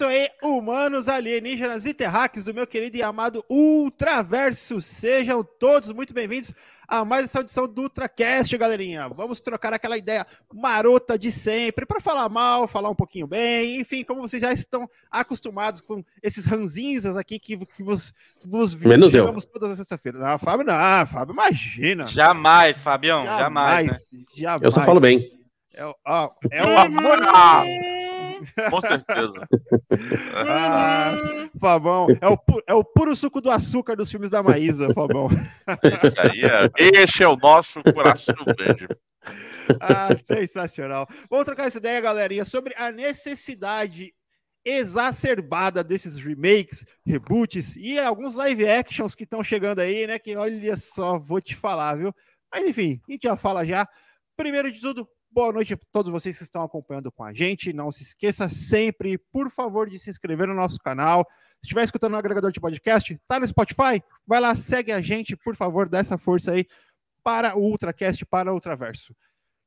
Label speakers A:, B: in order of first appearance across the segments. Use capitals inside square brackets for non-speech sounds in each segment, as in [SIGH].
A: isso aí, humanos, alienígenas e terráqueos do meu querido e amado Ultraverso. Sejam todos muito bem-vindos a mais essa edição do Ultracast, galerinha. Vamos trocar aquela ideia marota de sempre para falar mal, falar um pouquinho bem, enfim, como vocês já estão acostumados com esses ranzinzas aqui que, que vos, vos
B: Menos eu.
A: todas as sexta-feira. Não, Fábio, não, Fábio, imagina.
C: Jamais, Fabião, jamais. jamais,
B: né? jamais. Eu só falo bem.
A: É, ó, é o amor.
C: Com certeza.
A: ah, Fabão, é o, é o puro suco do açúcar dos filmes da Maísa, Fabão.
C: Isso aí é. Este é o nosso coração verde.
A: Ah, sensacional. Vamos trocar essa ideia, galerinha, sobre a necessidade exacerbada desses remakes, reboots e alguns live actions que estão chegando aí, né? Que olha só, vou te falar, viu? Mas enfim, a gente já fala já. Primeiro de tudo, Boa noite a todos vocês que estão acompanhando com a gente. Não se esqueça sempre, por favor, de se inscrever no nosso canal. Se estiver escutando no agregador de podcast, tá no Spotify, vai lá, segue a gente, por favor, dá essa força aí para o Ultracast, para o Ultraverso.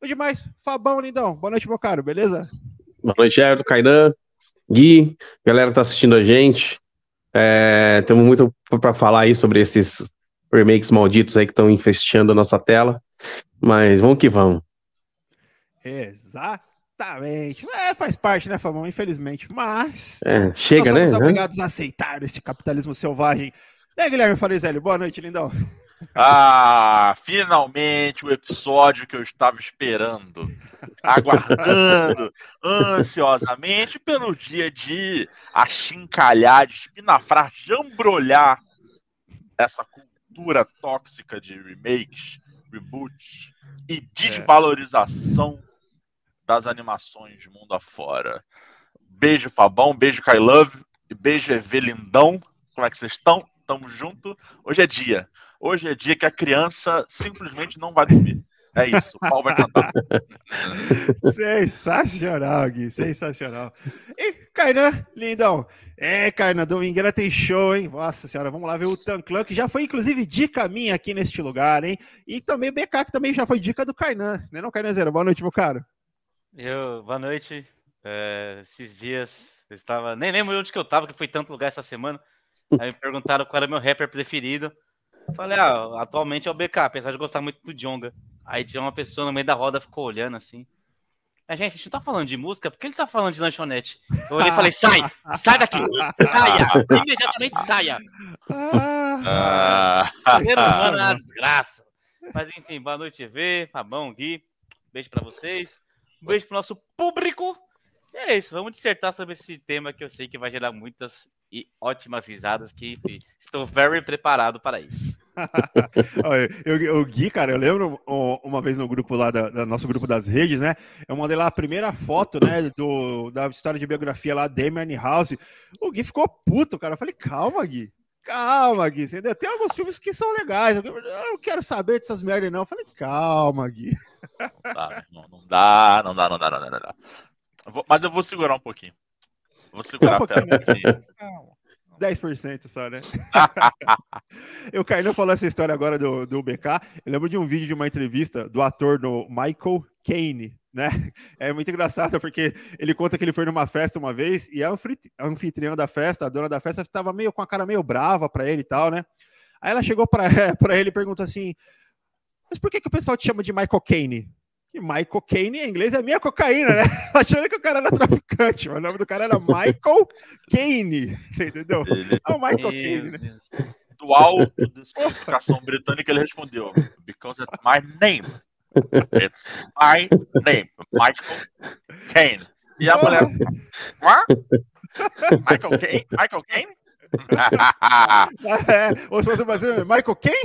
A: E demais, Fabão Lindão, boa noite, meu caro, beleza?
B: Boa noite, Gerdo, Kainan, Gui, galera que tá assistindo a gente. É, temos muito para falar aí sobre esses remakes malditos aí que estão infestando a nossa tela. Mas vamos que vamos.
A: Exatamente. É, faz parte, né, Fabão? Infelizmente. Mas.
B: É, chega,
A: nós
B: somos
A: né? obrigados a aceitar este capitalismo selvagem. E aí, Guilherme Farizelli, boa noite, lindão.
C: Ah, finalmente o episódio que eu estava esperando, aguardando ansiosamente pelo dia de achincalhar, de espinafrar, jambrolhar essa cultura tóxica de remakes, reboots e desvalorização das animações mundo afora. Beijo, Fabão, beijo, Kai Love, beijo, Evelindão. Como é que vocês estão? Tamo junto. Hoje é dia. Hoje é dia que a criança simplesmente não vai dormir. É isso, o pau vai cantar. [LAUGHS]
A: sensacional, Gui, sensacional. E Kainan, lindão. É, Kainan, domingueira tem show, hein? Nossa senhora, vamos lá ver o Tanclan, que já foi inclusive dica minha aqui neste lugar, hein? E também o BK, que também já foi dica do Kainan, né não, Kainan Zero? Boa noite, meu caro.
D: Eu, boa noite. É, esses dias, eu estava. Nem lembro onde que eu estava, que foi tanto lugar essa semana. Aí me perguntaram qual era meu rapper preferido. falei, ah, atualmente é o BK, apesar de gostar muito do Jonga. Aí tinha uma pessoa no meio da roda, ficou olhando assim. A gente, a gente não tá falando de música, porque ele tá falando de lanchonete. Eu olhei e falei, sai! Sai daqui! Saia! Imediatamente saia! Ah, Ser humano é uma desgraça. Mas enfim, boa noite, EV, Fabão, Gui. Beijo pra vocês. Um beijo pro nosso público. E é isso, vamos dissertar sobre esse tema que eu sei que vai gerar muitas e ótimas risadas, que enfim, estou very preparado para isso. [LAUGHS]
A: eu, o Gui, cara, eu lembro uma vez no grupo lá, da, nosso grupo das redes, né? Eu mandei lá a primeira foto, né, do, da história de biografia lá, Damian House. O Gui ficou puto, cara. Eu falei, calma, Gui. Calma, Gui. Entendeu? Tem alguns filmes que são legais. Eu não quero saber dessas merdas, não. Eu falei, calma, Gui.
C: Não dá, não, não dá, não dá, não dá, não dá, não dá. Mas eu vou segurar um pouquinho. Vou segurar um a fé um pouquinho.
A: 10% só, né? [LAUGHS] o Carlinhos falou essa história agora do, do BK. Eu lembro de um vídeo de uma entrevista do ator do Michael Caine, né? É muito engraçado porque ele conta que ele foi numa festa uma vez e a anfitriã da festa, a dona da festa, estava meio com a cara meio brava para ele e tal, né? Aí ela chegou para [LAUGHS] ele e perguntou assim: Mas por que, que o pessoal te chama de Michael Caine? E Michael Caine em inglês é minha cocaína, né? [LAUGHS] Achando que o cara era traficante, mas o nome do cara era Michael Caine. Você entendeu? É o Michael Caine, né?
C: Do alto [LAUGHS] da educação britânica, ele respondeu: Because it's my name. It's my name. Michael Caine. E a mulher. What? Michael Caine? Michael Caine?
A: É, ou se fosse brasileiro, Michael quem?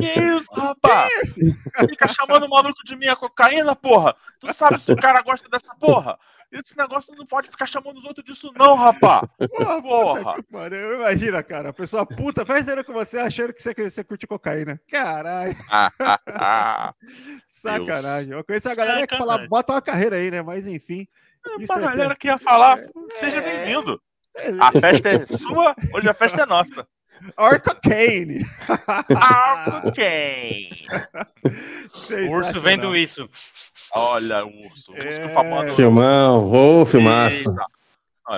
C: Que isso, rapaz? É Fica chamando o maluco de minha cocaína, porra. Tu sabe se o cara gosta dessa porra? Esse negócio não pode ficar chamando os outros disso, não, rapaz. Porra, porra.
A: Puta Imagina, cara, a pessoa puta fazendo com você achando que você, você curte cocaína. Caralho. [LAUGHS] Sacanagem. Eu conheço a galera que fala, bota uma carreira aí, né? Mas enfim.
C: É, pra é galera que ia falar, é, seja bem-vindo. A festa é sua, hoje a festa é nossa.
A: Arcocaine.
C: Arcocaine.
D: Urso vendo isso.
C: Olha o urso.
B: É... Filmão, ô, oh, filmaço.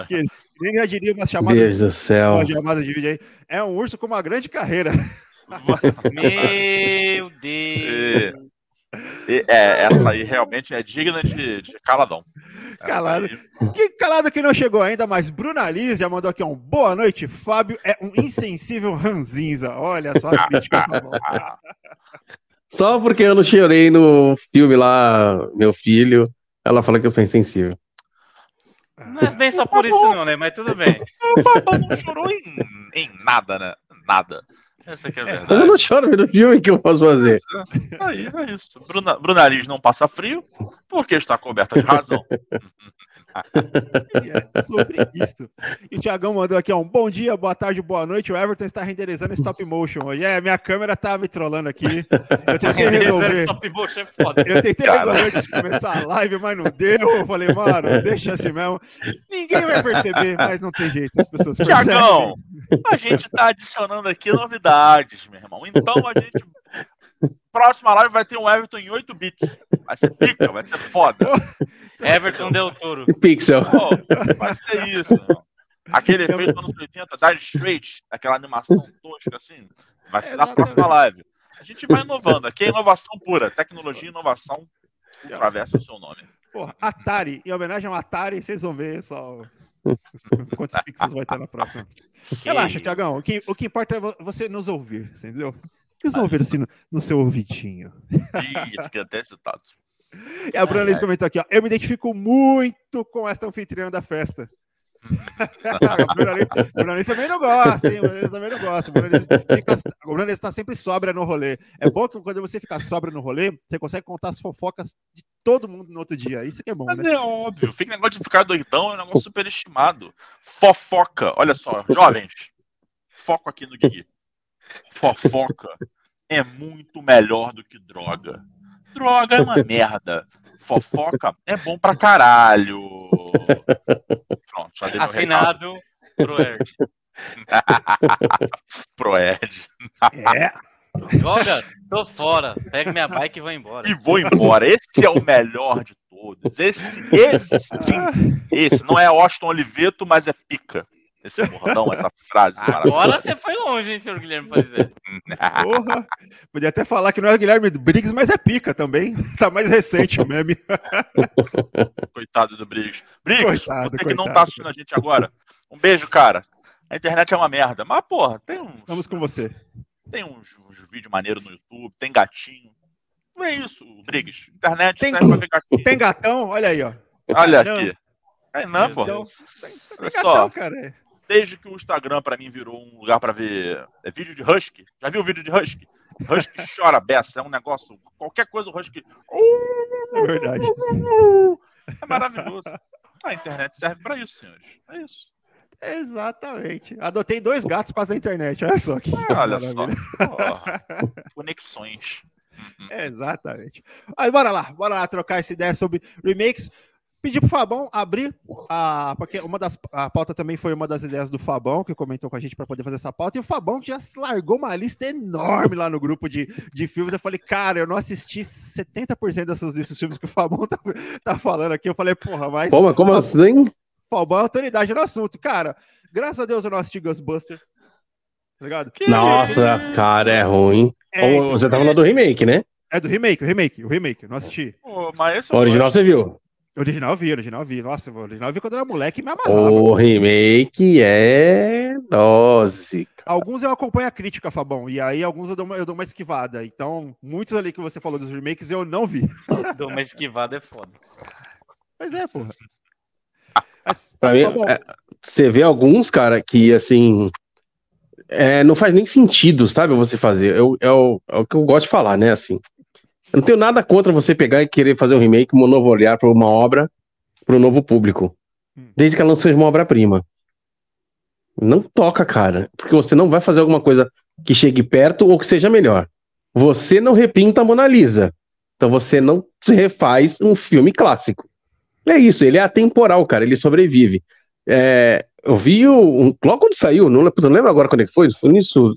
A: Que, Nem já diria umas chamadas,
B: Deus do céu.
A: umas chamadas de vídeo aí. É um urso com uma grande carreira. [LAUGHS]
D: Meu Deus.
C: E, é, essa aí realmente é digna de, de caladão. Essa
A: Calado.
C: aí-
A: Que calado que não chegou ainda, mas Bruna Liz já mandou aqui um boa noite. Fábio é um insensível ranzinza. Olha só a crítica. [LAUGHS]
B: Só porque eu não chorei no filme lá, meu filho, ela fala que eu sou insensível.
D: Não é bem só por isso, não, né? Mas tudo bem.
C: O Fabão não chorou em, em nada, né? Nada. Essa aqui é a
B: eu
C: verdade.
B: não choro vendo filme, que eu posso fazer?
C: Aí, é isso. Bruna, Bruna Liz não passa frio porque está coberta de razão. [LAUGHS] [LAUGHS]
A: É sobre isso. E o Thiagão mandou aqui ó, um bom dia, boa tarde, boa noite. O Everton está renderizando stop motion hoje. É, minha câmera tá me trollando aqui. Eu tentei resolver.
D: Top motion é foda.
A: Eu tentei
C: Cara.
A: resolver antes de começar a live, mas não deu. Eu falei, mano, deixa assim mesmo. Ninguém vai perceber, mas não tem jeito. As pessoas percebem.
C: Tiagão, a gente tá adicionando aqui novidades, meu irmão. Então a gente. Próxima live vai ter um Everton em 8 bits. Vai ser pica, vai ser foda. [LAUGHS]
D: Everton Del Toro.
B: Pixel.
C: Pô, vai ser isso. Aquele efeito dos anos 80, Dire Straight, aquela animação tosca assim, vai ser na
A: Exatamente.
C: próxima live. A gente vai inovando. Aqui é inovação pura. Tecnologia e inovação atravessa o seu nome.
A: Porra, Atari, em homenagem ao Atari, vocês vão ver só quantos pixels vai ter na próxima. Relaxa, Tiagão. O que, o que importa é vo- você nos ouvir, entendeu? Nos ouvir assim no, no seu ouvidinho.
C: Ih, fiquei até excitado. [LAUGHS]
A: E a Bruna Liz comentou aqui, ó. Eu me identifico muito com esta anfitriã da festa. [LAUGHS] a Bruna Liz, Bruna Liz também não gosta, hein? A Bruna Liz também não gosta. A Bruna Liz, fica, a Bruna Liz tá sempre sóbria no rolê. É bom que quando você fica sóbria no rolê, você consegue contar as fofocas de todo mundo no outro dia. Isso que é bom,
C: Mas
A: né?
C: é óbvio, fica negócio de ficar doidão, é um negócio superestimado. Fofoca, olha só, jovens, foco aqui no Gui. Fofoca é muito melhor do que droga. Droga é uma [LAUGHS] merda. Fofoca é bom pra caralho. Pronto, já dei.
D: Assinado pro Erd. [LAUGHS]
C: Pro Ed.
A: É.
D: Joga, tô fora. Pega minha bike e vou embora.
C: E vou embora. Esse é o melhor de todos. Esse, esse sim. Esse. Não é Austin Oliveto, mas é pica. Esse bordão, essa frase maravilhosa.
D: Agora você foi longe, hein, senhor Guilherme Parizé? [LAUGHS]
A: Porra. Podia até falar que não é Guilherme Briggs, mas é pica também. [LAUGHS] Tá mais recente o meme. [LAUGHS]
C: Coitado do Briggs. Briggs,
A: Coitado,
C: você que não
A: coitado.
C: tá assistindo a gente agora. Um beijo, cara. A internet é uma merda. Mas, porra, tem uns,
A: Estamos com você.
C: tem uns, uns vídeos maneiros no YouTube, tem gatinho. Não é isso, Briggs. Internet
A: Tem-
C: serve pra ver gatinho.
A: Tem gatão? Olha aí, ó.
C: Olha
A: Não.
C: aqui. É não, pô.
A: Então,
D: Deus.
A: tem
C: Olha só.
A: gatão, cara.
C: Desde que o Instagram pra mim virou um lugar pra ver é, vídeo de Husky. Já viu o vídeo de Husky? Husky [LAUGHS] chora beça, é um negócio. Qualquer coisa o Husky.
A: É verdade.
C: É maravilhoso. A internet serve pra isso, senhores. É isso.
A: Exatamente. Adotei dois gatos para a internet. Olha só que
C: Olha só. Porra. Conexões.
A: Exatamente. Aí, bora lá, bora lá trocar essa ideia sobre remakes. Pedir pro Fabão abrir a. Porque uma das. A pauta também foi uma das ideias do Fabão, que comentou com a gente para poder fazer essa pauta. E o Fabão já se largou uma lista enorme lá no grupo de, de filmes. Eu falei, cara, eu não assisti 70% dessas desses filmes que o Fabão tá, tá falando aqui. Eu falei, porra, mas.
B: Como, como assim?
A: Fabão é autoridade no assunto. Cara, graças a Deus eu não assisti Ghostbuster. Tá ligado?
C: Que
B: Nossa, cara, é ruim.
A: É, então,
B: você tá falando do remake, né?
A: é do remake, o remake, o remake. Não assisti.
C: Pô, mas esse
B: O original
C: gosto.
B: você viu.
A: O original eu vi, o original eu vi. Nossa, o original eu vi quando eu era moleque e me amarrava.
B: O remake é dose.
A: Alguns eu acompanho a crítica, Fabão, e aí alguns eu dou, uma, eu dou uma esquivada. Então, muitos ali que você falou dos remakes eu não vi. [LAUGHS]
D: Dou uma esquivada é foda.
A: Mas é, porra. Mas,
B: Pra mim, é, você vê alguns, cara, que assim. é, não faz nem sentido, sabe, você fazer. Eu, é, o, é o que eu gosto de falar, né? Assim. Eu não tenho nada contra você pegar e querer fazer um remake, um novo olhar para uma obra, para um novo público.
A: Hum.
B: Desde que ela não seja uma obra-prima. Não toca, cara. Porque você não vai fazer alguma coisa que chegue perto ou que seja melhor. Você não repinta a Mona Lisa. Então você não refaz um filme clássico. É isso, ele é atemporal, cara, ele sobrevive. É, eu vi o, um, logo quando saiu, não, lembro- não lembro agora quando é que foi, foi nisso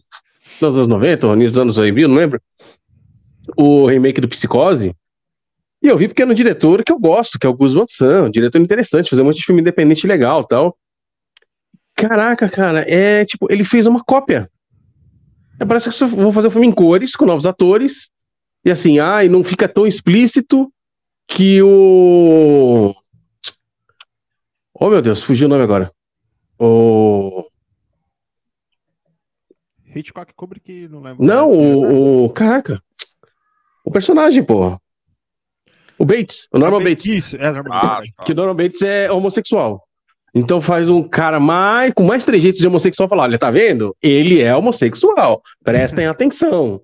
B: nos anos 90, ou início dos anos 2000, não lembro. O remake do Psicose. E eu vi porque é um diretor que eu gosto, que é o Gus Van Sant, um diretor interessante, fazer um monte de filme independente legal tal. caraca, cara, é tipo, ele fez uma cópia. É, parece que eu vou fazer um filme em cores, com novos atores, e assim, ai, não fica tão explícito que o. Oh, meu Deus, fugiu o nome agora. O.
A: Hitchcock Kubrick, não lembro.
B: Não, o, o. Caraca. O personagem, porra. O Bates, o Norman Bates.
A: Isso, é, Norman
C: Ah,
A: Bates.
C: tá.
B: Que o Norman Bates é homossexual. Então faz um cara mais com mais trejeitos de homossexual falar: olha, tá vendo? Ele é homossexual. Prestem [LAUGHS] atenção.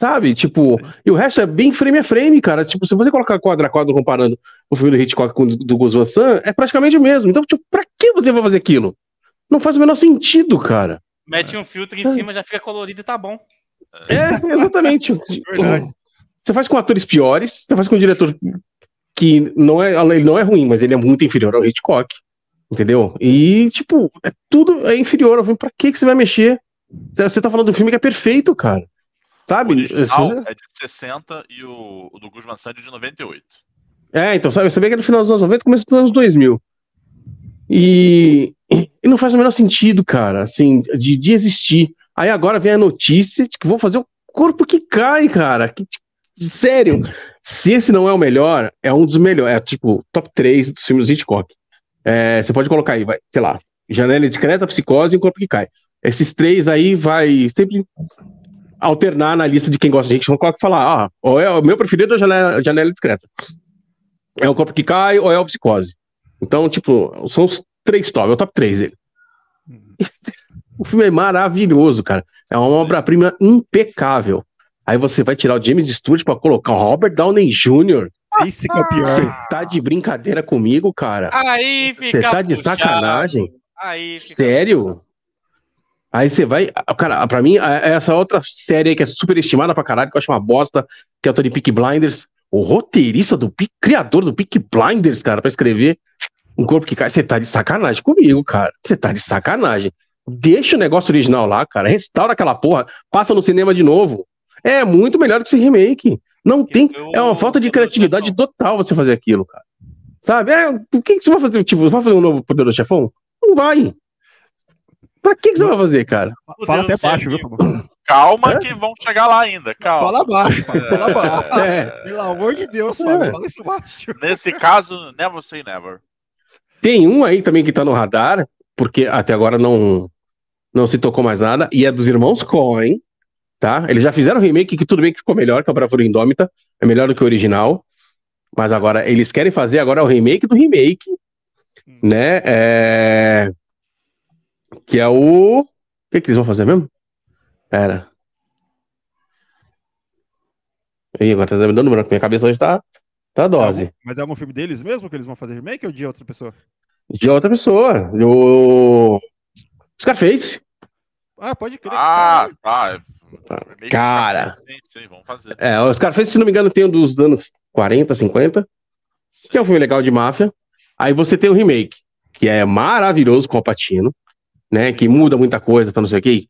B: Sabe? Tipo, e o resto é bem frame a frame, cara. Tipo, se você colocar quadro a quadro comparando o filme do Hitchcock com o do Gus Van Sant, é praticamente o mesmo. Então, tipo, pra que você vai fazer aquilo? Não faz o menor sentido, cara.
D: Mete um filtro em cima, já fica colorido e tá bom.
B: É, exatamente.
A: Verdade.
B: Você faz com atores piores, você faz com um diretor que não é, ele não é ruim, mas ele é muito inferior ao Hitchcock. Entendeu? E, tipo, é tudo é inferior filme. Pra que, que você vai mexer? Você tá falando do filme que é perfeito, cara.
C: O
B: Sabe?
C: original é de 60 e o, o do Gus Van Sant é de 98.
B: É, então, sabe? Você vê que é no final dos anos 90 começo dos anos 2000. E, e não faz o menor sentido, cara, assim, de, de existir. Aí agora vem a notícia de que vão fazer o corpo que cai, cara. Que, sério. Se esse não é o melhor, é um dos melhores. É tipo, top 3 dos filmes do Hitchcock. É, você pode colocar aí, vai, sei lá, Janela Discreta, Psicose e o Corpo que Cai. Esses três aí vai sempre alternar na lista de quem gosta de Hitchcock e falar, ah, ou é o meu preferido é a Janela, Janela Discreta. É o Corpo que Cai ou é o Psicose. Então, tipo, são os três top, é o top 3 dele. [LAUGHS] O filme é maravilhoso, cara. É uma obra-prima impecável. Aí você vai tirar o James Stewart pra colocar o Robert Downey Jr.
A: Esse que é o
B: Você
A: pior.
B: tá de brincadeira comigo, cara?
D: Aí fica.
B: Você tá de
D: puxado.
B: sacanagem?
D: Aí fica.
B: Sério? Aí você vai. ah, Cara, pra mim, a- essa outra série aí que é super estimada pra caralho, que eu acho uma bosta, que é o Tony Peak Blinders. O roteirista do Peak, criador do Peak Blinders, cara, pra escrever um corpo que cai. Você tá de sacanagem comigo, cara. Você tá de sacanagem. Deixa o negócio original lá, cara. Restaura aquela porra. Passa no cinema de novo. É muito melhor que esse remake. Não tem.
D: o-
B: É uma falta de criatividade
D: Chefão.
B: total você fazer aquilo, cara. Sabe? É, o que, que você vai fazer? Tipo, vai fazer um novo Poderoso Chefão? Não vai. Pra que, que você vai fazer, cara?
A: Fala até baixo, viu. Fabão?
C: Calma
B: É?
C: que vão chegar lá ainda, calma.
A: Fala baixo. Fala baixo. [LAUGHS]
B: É,
A: Pelo amor de Deus, Fábio, fala isso baixo.
C: Nesse caso, never say never.
B: tem um aí também que tá no radar, porque até agora não, não se tocou mais nada, e é dos irmãos Coen, tá? Eles já fizeram um remake que tudo bem que ficou melhor, que é o Bravura Indômita, é melhor do que o original, mas agora eles querem fazer agora o remake do remake, né? É... Que é o. O que, que eles vão fazer mesmo? Pera. Ih, agora tá me dando branco. Minha cabeça hoje tá, tá dose.
A: Mas é algum filme deles mesmo que eles vão fazer remake ou de outra pessoa?
B: De outra pessoa. O. Scarface.
A: Ah, pode crer.
C: Ah, tá. É- meio que-
B: Cara.
C: Sim, sim, vamos fazer.
B: É, o Scarface, se não me engano, tem um dos anos 40, 50, que é um filme legal de máfia. Aí você tem o remake, que é maravilhoso com o Patino, né? Que muda muita coisa, tá não sei o quê.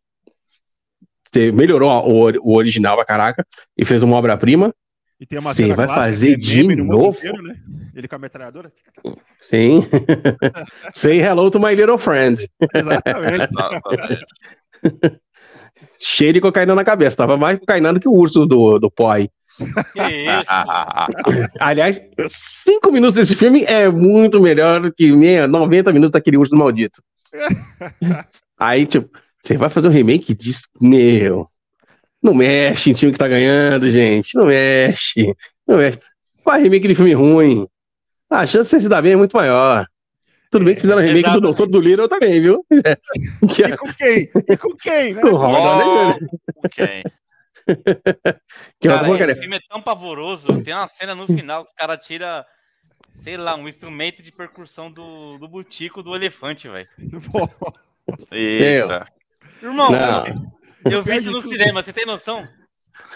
B: Você melhorou o, o original pra caraca e fez uma obra-prima.
A: E tem uma
B: Você
A: cena
B: vai
A: clássica
B: fazer
A: que é meme
B: de
A: no mundo
B: novo?
A: inteiro, né? Ele com a metralhadora.
B: Sim. [LAUGHS] Say hello to my little friend. [LAUGHS]
A: Exatamente.
C: Exatamente. [LAUGHS]
B: Cheio de cocaína na cabeça. Tava mais cocaína do que o urso do, do Poi.
D: Que isso? [LAUGHS]
B: Aliás, cinco minutos desse filme é muito melhor do que meia, 90 minutos daquele urso maldito. [LAUGHS] Aí, tipo, você vai fazer um remake disso? Meu, não mexe em time que tá ganhando, gente. Não mexe. Não mexe. Faz remake de filme ruim. A chance de você se dar bem é muito maior. Tudo bem que fizeram remake do. Doutor do Little também, viu? [LAUGHS] É
A: E com quem? E com quem, né?
B: o Robert Downey Jr.,
C: Com quem? [LAUGHS]
B: que
D: Cara, esse filme é tão pavoroso. Tem uma cena no final que o cara tira, sei lá, um instrumento de percussão do, do butico do elefante, velho.
A: Pô,
C: Eita.
D: Irmão,
B: Não.
D: eu vi isso no cinema, você tem noção?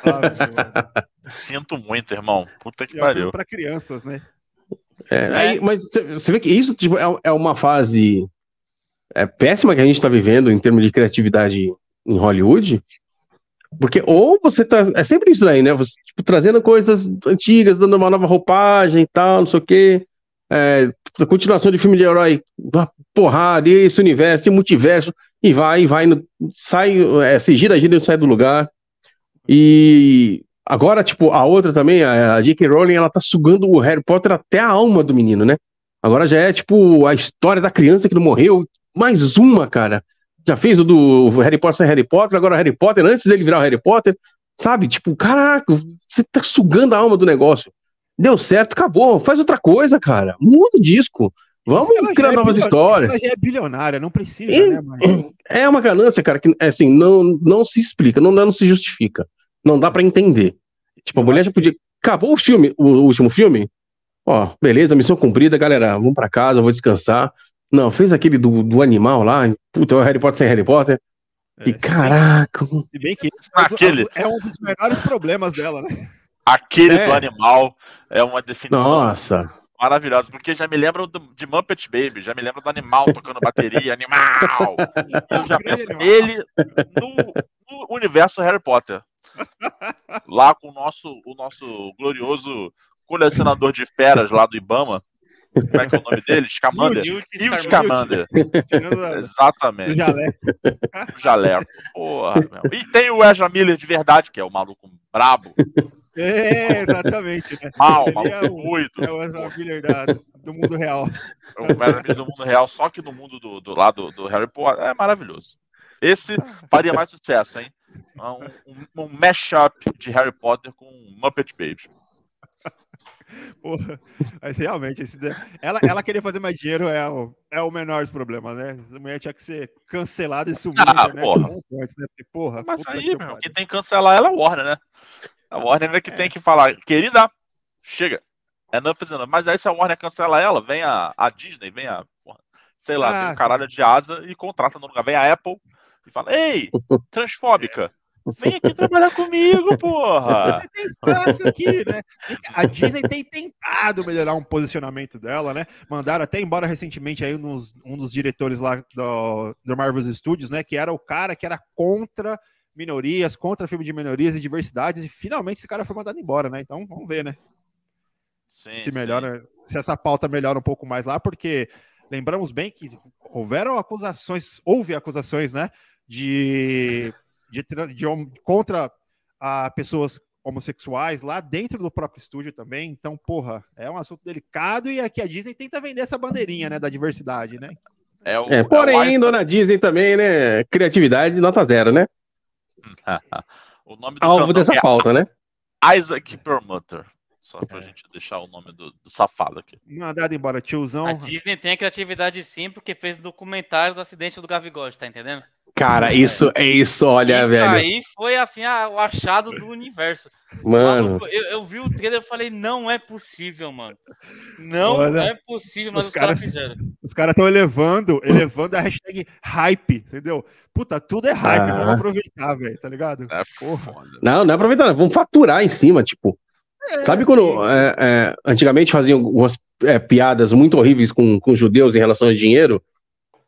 A: ah,
C: Sinto muito, irmão. Puta que
A: é um filme
C: pariu.
A: pra crianças, né?
B: É, aí, mas você- vê que isso tipo, é, é uma fase é, péssima que a gente está vivendo em termos de criatividade em Hollywood. Porque ou você tá. É sempre isso aí, né? Você, tipo, trazendo coisas antigas, dando uma nova roupagem e tal, não sei o quê. é, continuação de filme de herói, porrada, esse universo, esse multiverso, e vai, vai, sai, é, se gira, gira e sai do lugar. E agora, tipo, a outra também, a, J.K. Rowling, ela tá sugando o Harry Potter até a alma do menino, né? Agora já é, tipo, a história da criança que não morreu, mais uma, cara. Já fez o do Harry Potter sem Harry Potter, agora Harry Potter, antes dele virar o Harry Potter, sabe? Tipo, caraca, você tá sugando a alma do negócio. Deu certo, acabou. Faz outra coisa, cara. Muda o disco. Vamos criar é novas histórias. Ela
A: já é bilionária, não precisa, é, né? Mas...
B: É uma ganância, cara, que assim, não, não se explica, não, não se justifica. Não dá para entender. Tipo, a mulher já podia. Acabou o filme, o, último filme. Ó, beleza, missão cumprida, galera. Vamos para casa, vou descansar. Não, fez aquele do, do animal lá. Puta, é o Harry Potter sem Harry Potter. É, e caraca.
A: Se bem que [LAUGHS] Aquele... é um dos menores problemas dela, né?
C: Aquele é. do animal é uma definição
B: Nossa.
C: maravilhosa, porque já me lembra de Muppet Baby, já me lembra do animal tocando bateria, [LAUGHS] animal. Eu já penso ele no, no, universo Harry Potter. Lá com o nosso, o nosso glorioso colecionador de feras lá do Ibama. Como é que é o nome dele? Scamander. Newt Scamander. Exatamente. O jaleco. O jaleco. Porra, meu. E tem o Ezra Miller de verdade, que é o maluco brabo.
A: É, exatamente. Né?
C: Mal, mal é o, doido.
A: É o Ezra Miller da, do mundo real.
C: É o Ezra Miller do mundo real, só que no mundo do, do lado do Harry Potter é maravilhoso. Esse faria mais sucesso, hein? Um, um, um mashup de Harry Potter com Muppet Baby.
A: Porra, mas realmente, esse, ela, ela querer fazer mais dinheiro é o, é o menor dos problemas, né? A mulher tinha que ser cancelada e sumir ah,
C: né? Porra. Antes, né? Porra, mas aí, meu, quem tem que cancelar ela é a Warner, né? A Warner é que é. tem que falar, querida, chega. É não fazendo. Mas aí se a Warner cancela ela, vem a, a Disney, vem a. Porra, sei lá, ah, vem um caralho de asa e contrata no lugar. Vem a Apple e fala: Ei, transfóbica. Vem aqui trabalhar comigo, porra! Você tem
A: espaço aqui, né? A Disney tem tentado melhorar um posicionamento dela, né? Mandaram até embora recentemente aí uns, um dos diretores lá do, do Marvel Studios, né? Que era o cara que era contra minorias, contra filme de minorias e diversidades, e finalmente esse cara foi mandado embora, né? Então vamos ver, né? Sim, se melhora, sim. se essa pauta melhora um pouco mais lá, porque lembramos bem que houveram acusações, houve acusações, né? De de, de, contra a pessoas homossexuais lá dentro do próprio estúdio também. Então, porra, é um assunto delicado e aqui a Disney tenta vender essa bandeirinha, né, da diversidade, né?
B: É, o, é porém, é o dona Disney também, né, criatividade nota zero, né? [LAUGHS] o nome do Alvo dessa é pauta, né?
C: Isaac Permutter. Só pra é. gente deixar o nome do, do safado aqui.
A: Mandado embora, tiozão.
D: A Disney tem a criatividade sim, porque fez documentário do acidente do Gavigode, tá entendendo?
B: Cara, isso é isso, olha, isso velho. Isso
D: aí foi assim a, o achado do universo.
B: Mano.
D: Eu, eu, vi o trailer e falei, não é possível, mano. Não olha, é possível, mas os, os caras fizeram.
A: Os caras estão elevando, elevando a hashtag hype, entendeu? Puta, tudo é hype, ah. vamos aproveitar, velho, tá ligado?
B: É Porra. Não, não é aproveitar, vamos faturar em cima, tipo. É, Sabe quando é, é, antigamente faziam algumas é, piadas muito horríveis com, com judeus em relação ao dinheiro?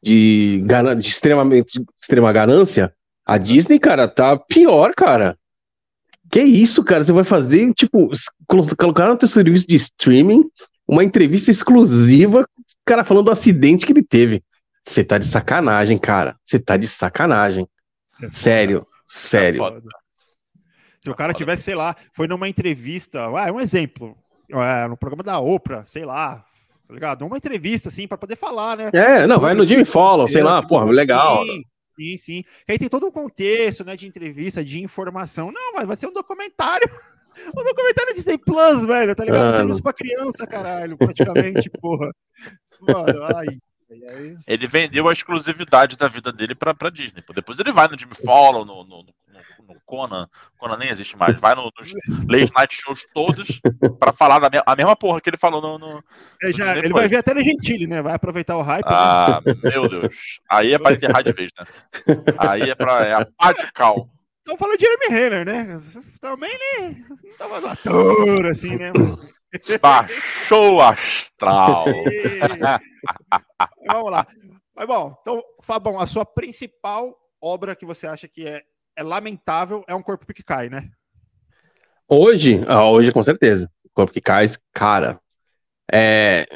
B: De, de extremamente extrema ganância? A Disney, cara, tá pior, cara. Que isso, cara? Você vai fazer, tipo, colocar no teu serviço de streaming uma entrevista exclusiva, cara, falando do acidente que ele teve. Você tá de sacanagem, cara. Você tá de sacanagem. É sério, sério. É
A: se o cara tivesse, sei lá, foi numa entrevista, ah, é um exemplo, é, no programa da Oprah, sei lá, tá ligado? Uma entrevista, assim, para poder falar, né?
B: É, não, vai no Jimmy Follow, sei lá, porra, legal.
A: Sim, sim, sim. Aí tem todo um contexto, né, de entrevista, de informação. Não, mas vai ser um documentário. [LAUGHS] Um documentário Disney Plus, velho, tá ligado? Serviço pra criança, caralho, praticamente, [LAUGHS] porra. Mano, ai.
C: Ele vendeu a exclusividade da vida dele pra, pra Disney. Depois ele vai no Jimmy Follow, no, no, no Conan, Conan nem existe mais, vai no, nos late night shows todos para [LAUGHS] falar da me a mesma porra que ele falou no. no,
A: é, já, ele vai ver até no Gentile, né? Vai aproveitar o hype.
C: Ah, né? meu Deus. Aí é para enterrar de vez, né? Aí é para. É a pá de cal.
A: Estão falando de Jeremy Renner, né? Também, né? Não tava no ator, assim, né?
C: Baixou astral. [LAUGHS]
A: Vamos lá. Mas bom, então, Fabão, a sua principal obra que você acha que é é lamentável, é um corpo que cai, né?
B: Hoje, ah, hoje com certeza. O corpo que cai, cara. É,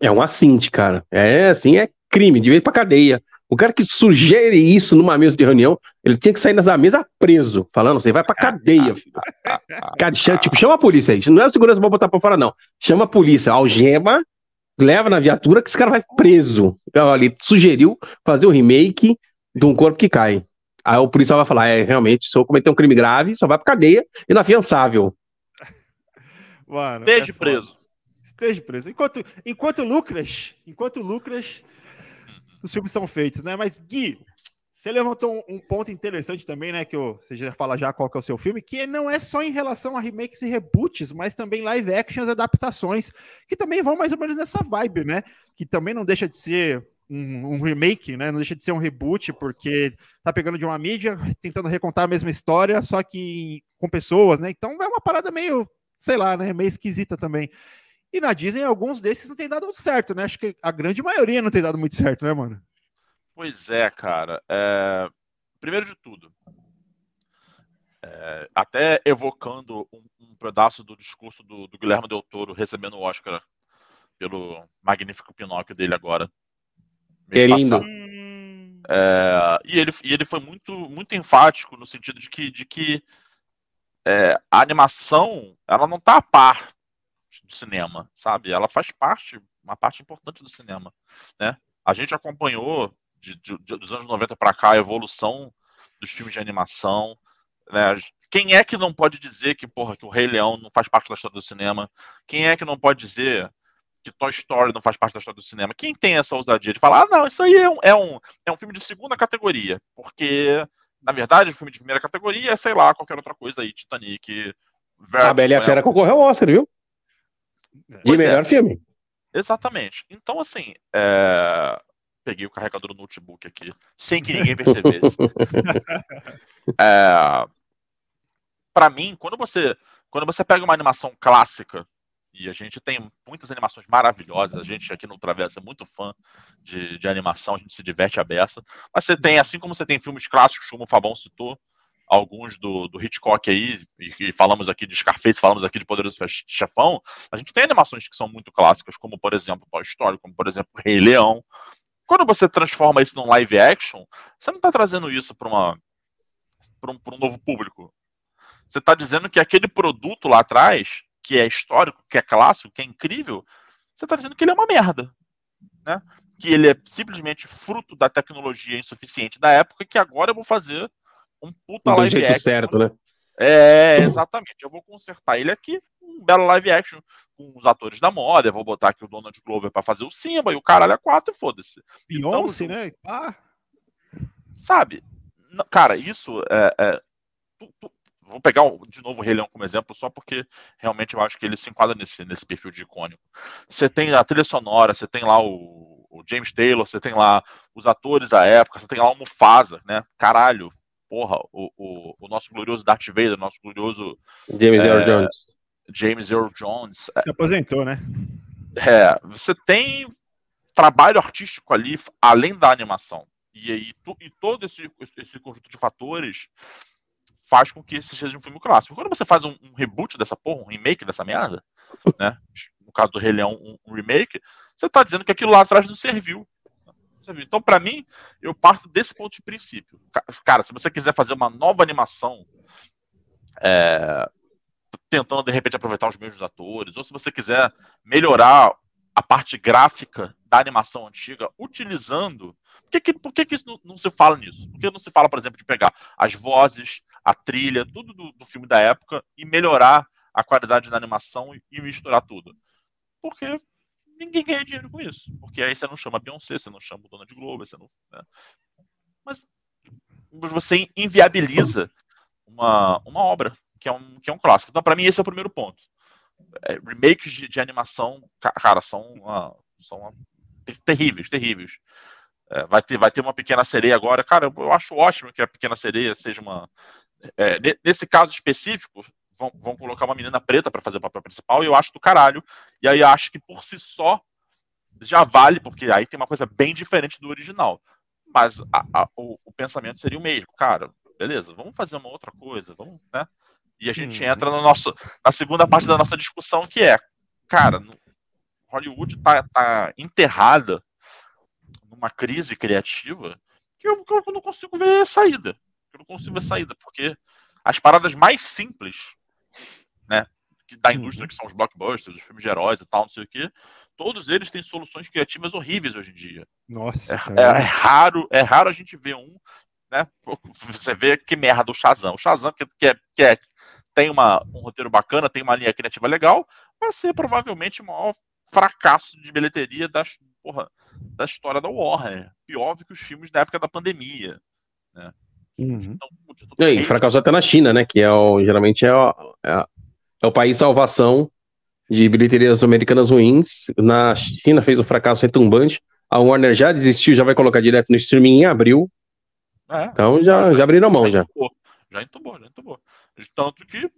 B: É um assinte, cara. É assim, é crime, de vez pra cadeia. O cara que sugere isso numa mesa de reunião, ele tinha que sair da mesa preso, falando, você vai pra cadeia, filho. Chama, tipo, chama a polícia aí. Não é o segurança pra botar pra fora, não. Chama a polícia, algema, leva na viatura que esse cara vai preso. Então, ele sugeriu fazer o remake de um corpo que cai. Aí o policial vai falar: é, realmente, se eu cometer um crime grave, só vai pra cadeia inafiançável. [LAUGHS]
C: Mano, Esteja é preso.
A: Esteja preso. Enquanto, enquanto lucras, enquanto lucras, os filmes são feitos, né? Mas, Gui, você levantou um, um, ponto interessante também, né? Que eu, você já fala já qual que é o seu filme, que não é só em relação a remakes e reboots, mas também live actions, adaptações, que também vão mais ou menos nessa vibe, né? Que também não deixa de ser um, um, remake, né? Não deixa de ser um reboot, porque tá pegando de uma mídia, tentando recontar a mesma história, só que com pessoas, né? Então é uma parada meio, sei lá, né? Meio esquisita também. E na Disney, alguns desses não tem dado muito certo, né? Acho que a grande maioria não tem dado muito certo, né, mano?
C: Pois é, cara. É... Primeiro de tudo, é... até evocando um, um, pedaço do discurso do, do Guilherme Del Toro recebendo o Oscar pelo magnífico Pinóquio dele agora.
B: Querido.
C: É... e, ele, e ele foi muito, muito enfático no sentido de que, de que é, a animação ela não está a par do cinema, sabe? Ela faz parte, uma parte importante do cinema, né? A gente acompanhou de, de, de, dos anos 90 para cá a evolução dos filmes de animação, né? Quem é que não pode dizer que, porra, que o Rei Leão não faz parte da história do cinema? Quem é que não pode dizer que Toy Story não faz parte da história do cinema? Quem tem essa ousadia de falar, ah, não, isso aí é um, é um, é um filme de segunda categoria, porque, na verdade, o filme de primeira categoria é, sei lá, qualquer outra coisa aí, Titanic,
B: Vertigo, A Bela e a Fera concorreu ao Oscar, viu? De melhor é. filme.
C: Exatamente. Então, assim, é... peguei o carregador do notebook aqui, sem que ninguém percebesse. [LAUGHS] é... Para mim, quando você, quando você pega uma animação clássica, e a gente tem muitas animações maravilhosas, a gente aqui no Travessa é muito fã de, de animação, a gente se diverte a beça. Mas você tem, assim como você tem filmes clássicos, como o Fabão citou, alguns do, do Hitchcock aí, e, falamos aqui de Scarface, falamos aqui de Poderoso Chefão, a gente tem animações que são muito clássicas, como por exemplo Toy Story, como por exemplo Rei Leão. Quando você transforma isso num live action, você não está trazendo isso para uma para um, um novo público. Você está dizendo que aquele produto lá atrás, que é histórico, que é clássico, que é incrível, você está dizendo que ele é uma merda. Né? Que ele é simplesmente fruto da tecnologia insuficiente da época que agora eu vou fazer um puta live jeito action.
B: certo, né?
C: É, exatamente. Eu vou consertar ele aqui, um belo live action com os atores da moda. Eu vou botar aqui o Donald Glover para fazer o Simba e o caralho a quatro e foda-se.
A: Beyoncé, então, né?
C: Ah. Sabe? Cara, isso é. é tu, tu, vou pegar de novo o Rei Leão como exemplo, só porque realmente eu acho que ele se enquadra nesse, nesse perfil de icônico. Você tem a trilha sonora, você tem lá o, o James Taylor, você tem lá os atores da época, você tem lá o Mufasa, né? Caralho, porra, o, o, o nosso glorioso Darth Vader, nosso glorioso
B: James é, Earl Jones.
C: James Earl Jones.
A: Se aposentou, né?
C: É, você tem trabalho artístico ali, além da animação. E aí, tu, e todo esse, esse conjunto de fatores faz com que esse seja um filme clássico. Quando você faz um, um reboot dessa porra, um remake dessa merda, né? No caso do Rei Leão, um, um remake, você tá dizendo que aquilo lá atrás não serviu. Então, para mim, eu parto desse ponto de princípio. Cara, se você quiser fazer uma nova animação, é, tentando de repente aproveitar os mesmos atores, ou se você quiser melhorar a parte gráfica da animação antiga, utilizando. Por que, que, por que, que não, não, se fala nisso? Por que não se fala, por exemplo, de pegar as vozes, a trilha, tudo do, do filme da época e melhorar a qualidade da animação e misturar tudo? Porque ninguém ganha dinheiro com isso. Porque aí você não chama Beyoncé, você não chama Dona de Globo, você não. Né? Mas você inviabiliza uma, uma obra que é um, que é um clássico. Então, para mim, esse é o primeiro ponto. É, remakes de, de, animação, cara, são, uma, são uma, terríveis, terríveis. É, vai, ter, vai ter uma pequena sereia agora. Cara, eu acho ótimo que a pequena sereia seja uma. É, nesse caso específico, vão, vão colocar uma menina preta para fazer o papel principal, e eu acho do caralho. E aí acho que por si só já vale, porque aí tem uma coisa bem diferente do original. Mas a, a, o, o, pensamento seria o mesmo. Cara, beleza, vamos fazer uma outra coisa, vamos, né? E a gente uhum. entra no nosso, na segunda parte da nossa discussão, que é, cara, Hollywood tá, tá enterrada numa crise criativa que eu, que eu não consigo ver saída. Eu não consigo ver saída, porque as paradas mais simples, né, da indústria, que são os blockbusters, os filmes de heróis e tal, não sei o quê, todos eles têm soluções criativas horríveis hoje em dia.
A: Nossa.
C: É, é, é raro, é raro a gente ver um, né? Você vê que merda o Shazam. O Shazam que, que, é, que é, tem uma, um roteiro bacana, tem uma linha criativa legal, vai ser provavelmente o maior fracasso de bilheteria da, porra, da história da Warner. Pior do que os filmes da época da pandemia. Né?
B: Uhum. Então, e fracassou até na China, né? Que é o, geralmente é o, é, é o país salvação de bilheterias americanas ruins. Na China fez um fracasso retumbante. A Warner já desistiu, já vai colocar direto no streaming em abril. É, então já, já abriram a mão já.
C: Já entubou, já entubou. Tanto que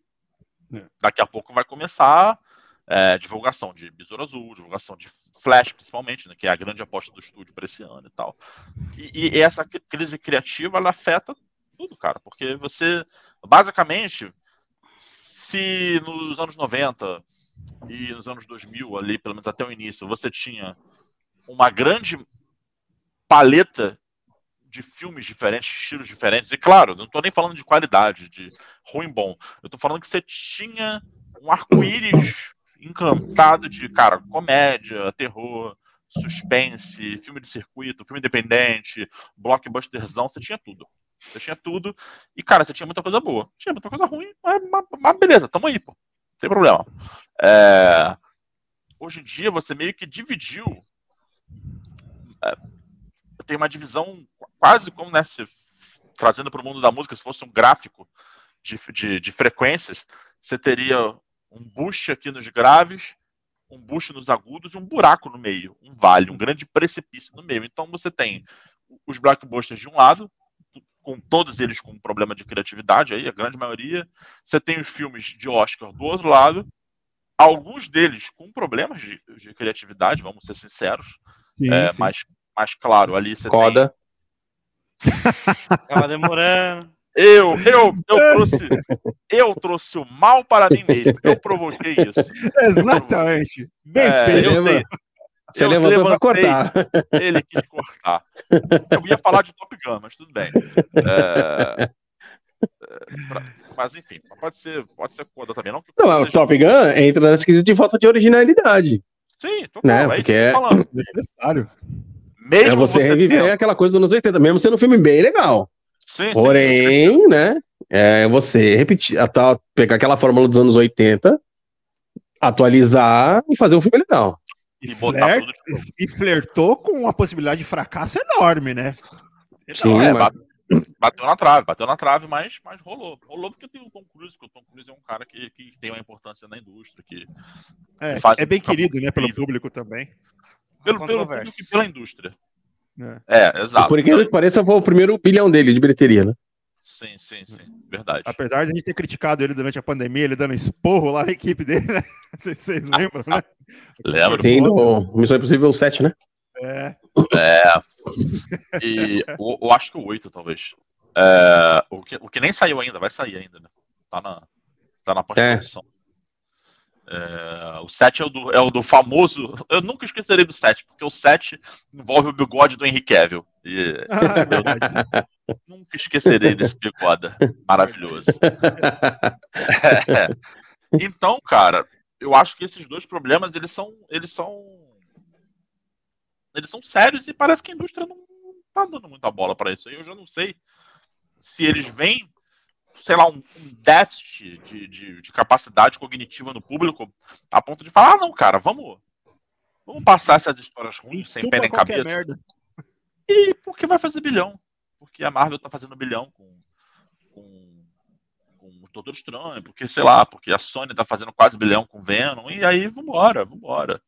C: é. daqui a pouco vai começar é, divulgação de Besouro Azul, divulgação de Flash, principalmente, né, que é a grande aposta do estúdio para esse ano e tal. E, e, essa crise criativa ela afeta tudo, cara, porque você, basicamente, se nos anos 90 e nos anos 2000, ali, pelo menos até o início, você tinha uma grande paleta de filmes diferentes, estilos diferentes, e claro, não estou nem falando de qualidade, de ruim bom, eu estou falando que você tinha um arco-íris encantado de, cara, comédia, terror, suspense, filme de circuito, filme independente, blockbusterzão, você tinha tudo. Você tinha tudo. E, cara, você tinha muita coisa boa. Tinha muita coisa ruim, mas, mas, beleza, tamo aí, pô. Não tem problema. É... Hoje em dia, você meio que dividiu. É... Tem uma divisão quase como, né, se, trazendo para o mundo da música, se fosse um gráfico de, de, de frequências, você teria um boost aqui nos graves, um boost nos agudos e um buraco no meio, um vale, um grande precipício no meio. Então você tem os blockbusters de um lado, com todos eles com um problema de criatividade, aí a grande maioria. Você tem os filmes de Oscar do outro lado, alguns deles com problemas de, de criatividade, vamos ser sinceros. Sim, é, sim. Mas, mas, claro, ali você
B: Coda.
C: tem. Tava demorando. Eu, eu, eu trouxe, eu trouxe o mal para mim mesmo. Eu provoquei isso. [LAUGHS]
A: Exatamente. Bem é, feito,
B: mano. Você eu levantou para cortar.
C: Ele quis cortar. Eu ia falar de Top Gun, mas tudo bem. É... é pra... Mas enfim, pode ser, pode ser coda também. Não,
B: não o Top Gun entra nessa esquisita de falta de originalidade.
C: Sim,
B: né? é Porque é
A: necessário.
B: Mesmo é você, você reviver tendo... aquela coisa dos anos 80, mesmo sendo um filme bem legal. Sim, Porém, sim, né? É você repetir, pegar aquela fórmula dos anos 80, atualizar e fazer um filme legal.
A: E, e, flirt, e flertou com uma possibilidade de fracasso enorme, né?
C: Sim, é, mas... bateu na trave, bateu na trave, mas, mas rolou. Rolou porque tem o Tom Cruise, porque o Tom Cruise é um cara que, que tem uma importância na indústria. Que,
A: é, que é bem querido, né, pelo público também.
C: Pelo, pelo público e pela indústria. É, é exato. E
B: por incrível que pareça, foi o primeiro bilhão dele de bilheteria, né?
C: Sim, sim, sim. Verdade.
A: Apesar de a gente ter criticado ele durante a pandemia, ele dando esporro lá na equipe dele, né? [LAUGHS] Vocês, vocês lembram, né? [LAUGHS]
B: Lembro. Sim, no Missão Impossível 7, né?
C: É. É. E eu, eu acho que o 8, talvez. É, o, que, o que nem saiu ainda, vai sair ainda, né? Tá na, tá na pós-produção. É. É, o 7 é o, do, é o do famoso. Eu nunca esquecerei do 7, porque o 7 envolve o bigode do Henry Cavill. E [LAUGHS] eu [LAUGHS] nunca esquecerei desse bigode maravilhoso. É, [LAUGHS] então, cara, eu acho que esses dois problemas eles são, eles são, eles são sérios e parece que a indústria não tá dando muita bola para isso. Eu já não sei se eles vêm sei lá, um, déficit de, de, de, capacidade cognitiva no público a ponto de falar, ah, não, cara, vamos, vamos passar essas histórias ruins, sem pé nem cabeça. Merda. E porque vai fazer bilhão. Porque a Marvel tá fazendo bilhão com, com, com o Doutor Estranho, porque, sei lá, porque a Sony tá fazendo quase bilhão com Venom, e aí vambora, vambora.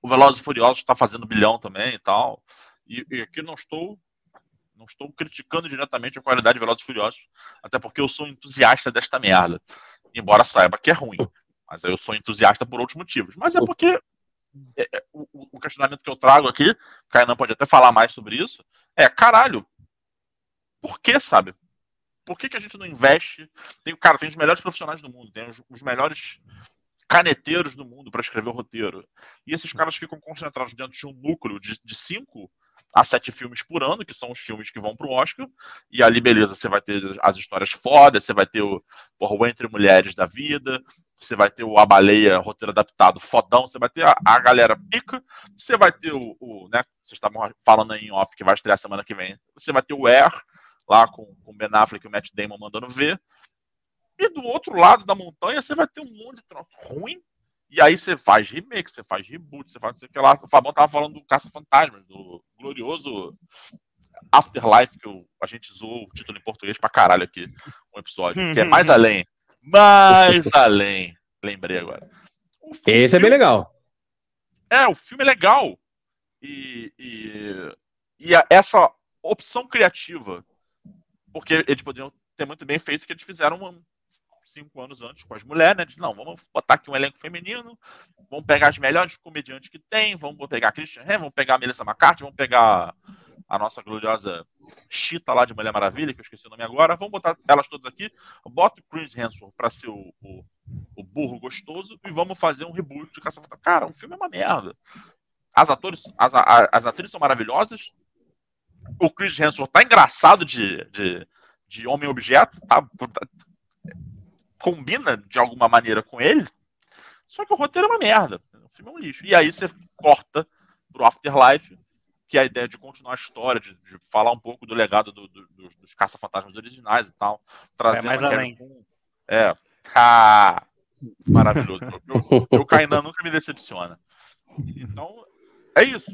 C: O Velozes e Furiosos tá fazendo bilhão também e tal. E, e aqui não estou não estou criticando diretamente a qualidade de Velozes e Furiosos, até porque eu sou entusiasta desta merda. Embora saiba que é ruim. Mas eu sou entusiasta por outros motivos. Mas é porque é, é, o, o, questionamento que eu trago aqui, o Kainan pode até falar mais sobre isso, é, caralho, por que, sabe? Por que, que a gente não investe? Tem, cara, tem os melhores profissionais do mundo, tem os, os melhores caneteiros do mundo para escrever o roteiro. E esses caras ficam concentrados dentro de um núcleo de, de cinco a sete filmes por ano, que são os filmes que vão pro Oscar. E ali, beleza, você vai ter as histórias fodas, você vai ter o, porra, o Entre Mulheres da Vida, você vai ter o A Baleia, roteiro adaptado fodão, você vai ter a, a galera pica, você vai ter o, o, né, vocês estavam falando em off que vai estrear semana que vem, você vai ter o Air, lá com, com o Ben Affleck e o Matt Damon mandando ver, e do outro lado da montanha você vai ter um monte de troço ruim, e aí você faz remake, você faz reboot, você faz não sei o que lá. O Fabão tava falando do Caça Fantasmas, do glorioso Afterlife, que eu, a gente zoou o título em português pra caralho aqui, um episódio, que é [LAUGHS] mais além. Mais além. Lembrei agora.
B: Esse filme, é bem legal.
C: É, o filme é legal. E, e, e a, essa opção criativa, porque eles poderiam ter muito bem feito que eles fizeram cinco anos antes com as mulheres, né? De, não, vamos botar aqui um elenco feminino, vamos pegar as melhores comediantes que tem, vamos pegar a Christian vamos pegar a Melissa McCarthy, vamos pegar a nossa gloriosa Chita lá de Mulher Maravilha, que eu esqueci o nome agora, vamos botar elas todas aqui, bota o Chris Hemsworth para ser o, o, o, burro gostoso e vamos fazer um reboot de Caça Fantasma. Cara, o filme é uma merda. As atores, as, as atrizes são maravilhosas, o Chris Hemsworth tá engraçado de, de, de homem-objeto, tá, tá combina de alguma maneira com ele, só que o roteiro é uma merda. O filme é um lixo. E aí você corta pro Afterlife, que é a ideia de continuar a história, de, de falar um pouco do legado do, do, dos, dos caça-fantasmas originais e tal. Trazendo
D: é mais além.
C: É. Ah, maravilhoso. [LAUGHS] o Kainan nunca me decepciona. Então, é isso.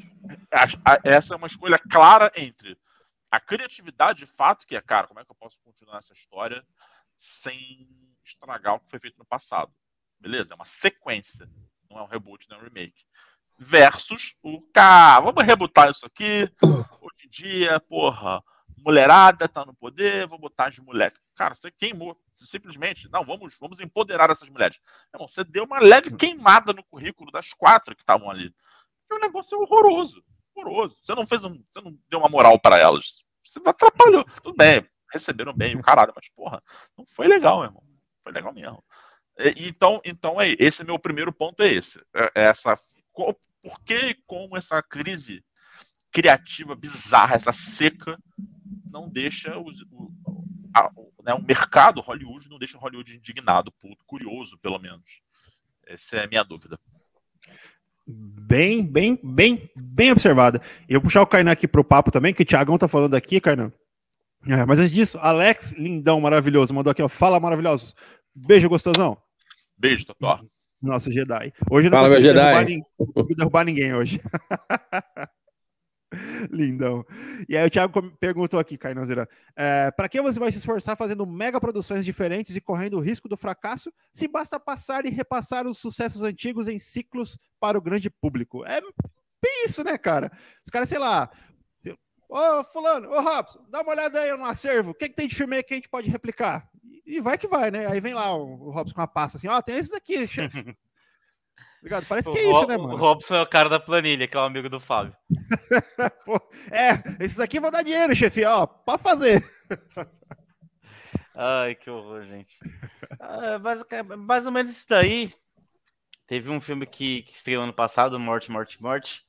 C: Essa é uma escolha clara entre a criatividade de fato, que é, cara, como é que eu posso continuar essa história sem estragar o que foi feito no passado. Beleza? É uma sequência, não é um reboot, não é um remake. Versus o cara, vamos rebutar isso aqui. Hoje em dia, porra, mulherada tá no poder, vou botar as mulheres. Cara, você queimou. Você simplesmente, não, vamos, vamos empoderar essas mulheres. Irmão, você deu uma leve queimada no currículo das quatro que estavam ali. E o negócio é horroroso. Horroroso. Você não fez um. Você não deu uma moral para elas. Você atrapalhou. Tudo bem, receberam bem o caralho, mas, porra, não foi legal, meu irmão foi legal mesmo. Então, então é, esse meu primeiro ponto é esse. É, é essa, por que como essa crise criativa bizarra, essa seca, não deixa o, o, a, o, né, o mercado Hollywood, não deixa o Hollywood indignado, puto, curioso, pelo menos. Essa é a minha dúvida.
A: Bem, bem, bem, bem observada. Eu puxar o Kainan aqui pro papo também, que o Thiagão tá falando aqui, Kainan. É, mas antes disso, Alex Lindão, maravilhoso, mandou aqui, ó. Fala, maravilhosos. Beijo, gostosão.
C: Beijo, Totó.
A: Nossa, Jedi. Hoje
B: não Fala, consegui, derrubar, ninguém,
A: derrubar ninguém hoje. [LAUGHS] Lindão. E aí o Thiago perguntou aqui, Carnozeira, é, para que você vai se esforçar fazendo mega produções diferentes e correndo o risco do fracasso se basta passar e repassar os sucessos antigos em ciclos para o grande público? É bem isso, né, cara? Os caras, sei lá, Ô, fulano, ô, Robson, dá uma olhada aí no acervo. O que, que tem de filme aí que a gente pode replicar? E, e vai que vai, né? Aí vem lá o, o Robson com a pasta assim, ó, tem esses aqui, chefe. Obrigado. [LAUGHS] Parece que é isso, né, mano?
D: O Robson é o cara da planilha, que é o amigo do Fábio. [LAUGHS]
A: Pô, é, esses aqui vão dar dinheiro, chefe, ó, pode fazer. [LAUGHS]
D: Ai, que horror, gente. Ah, mais, mais ou menos isso daí. Teve um filme que, que estreou ano passado, Morte, Morte, Morte.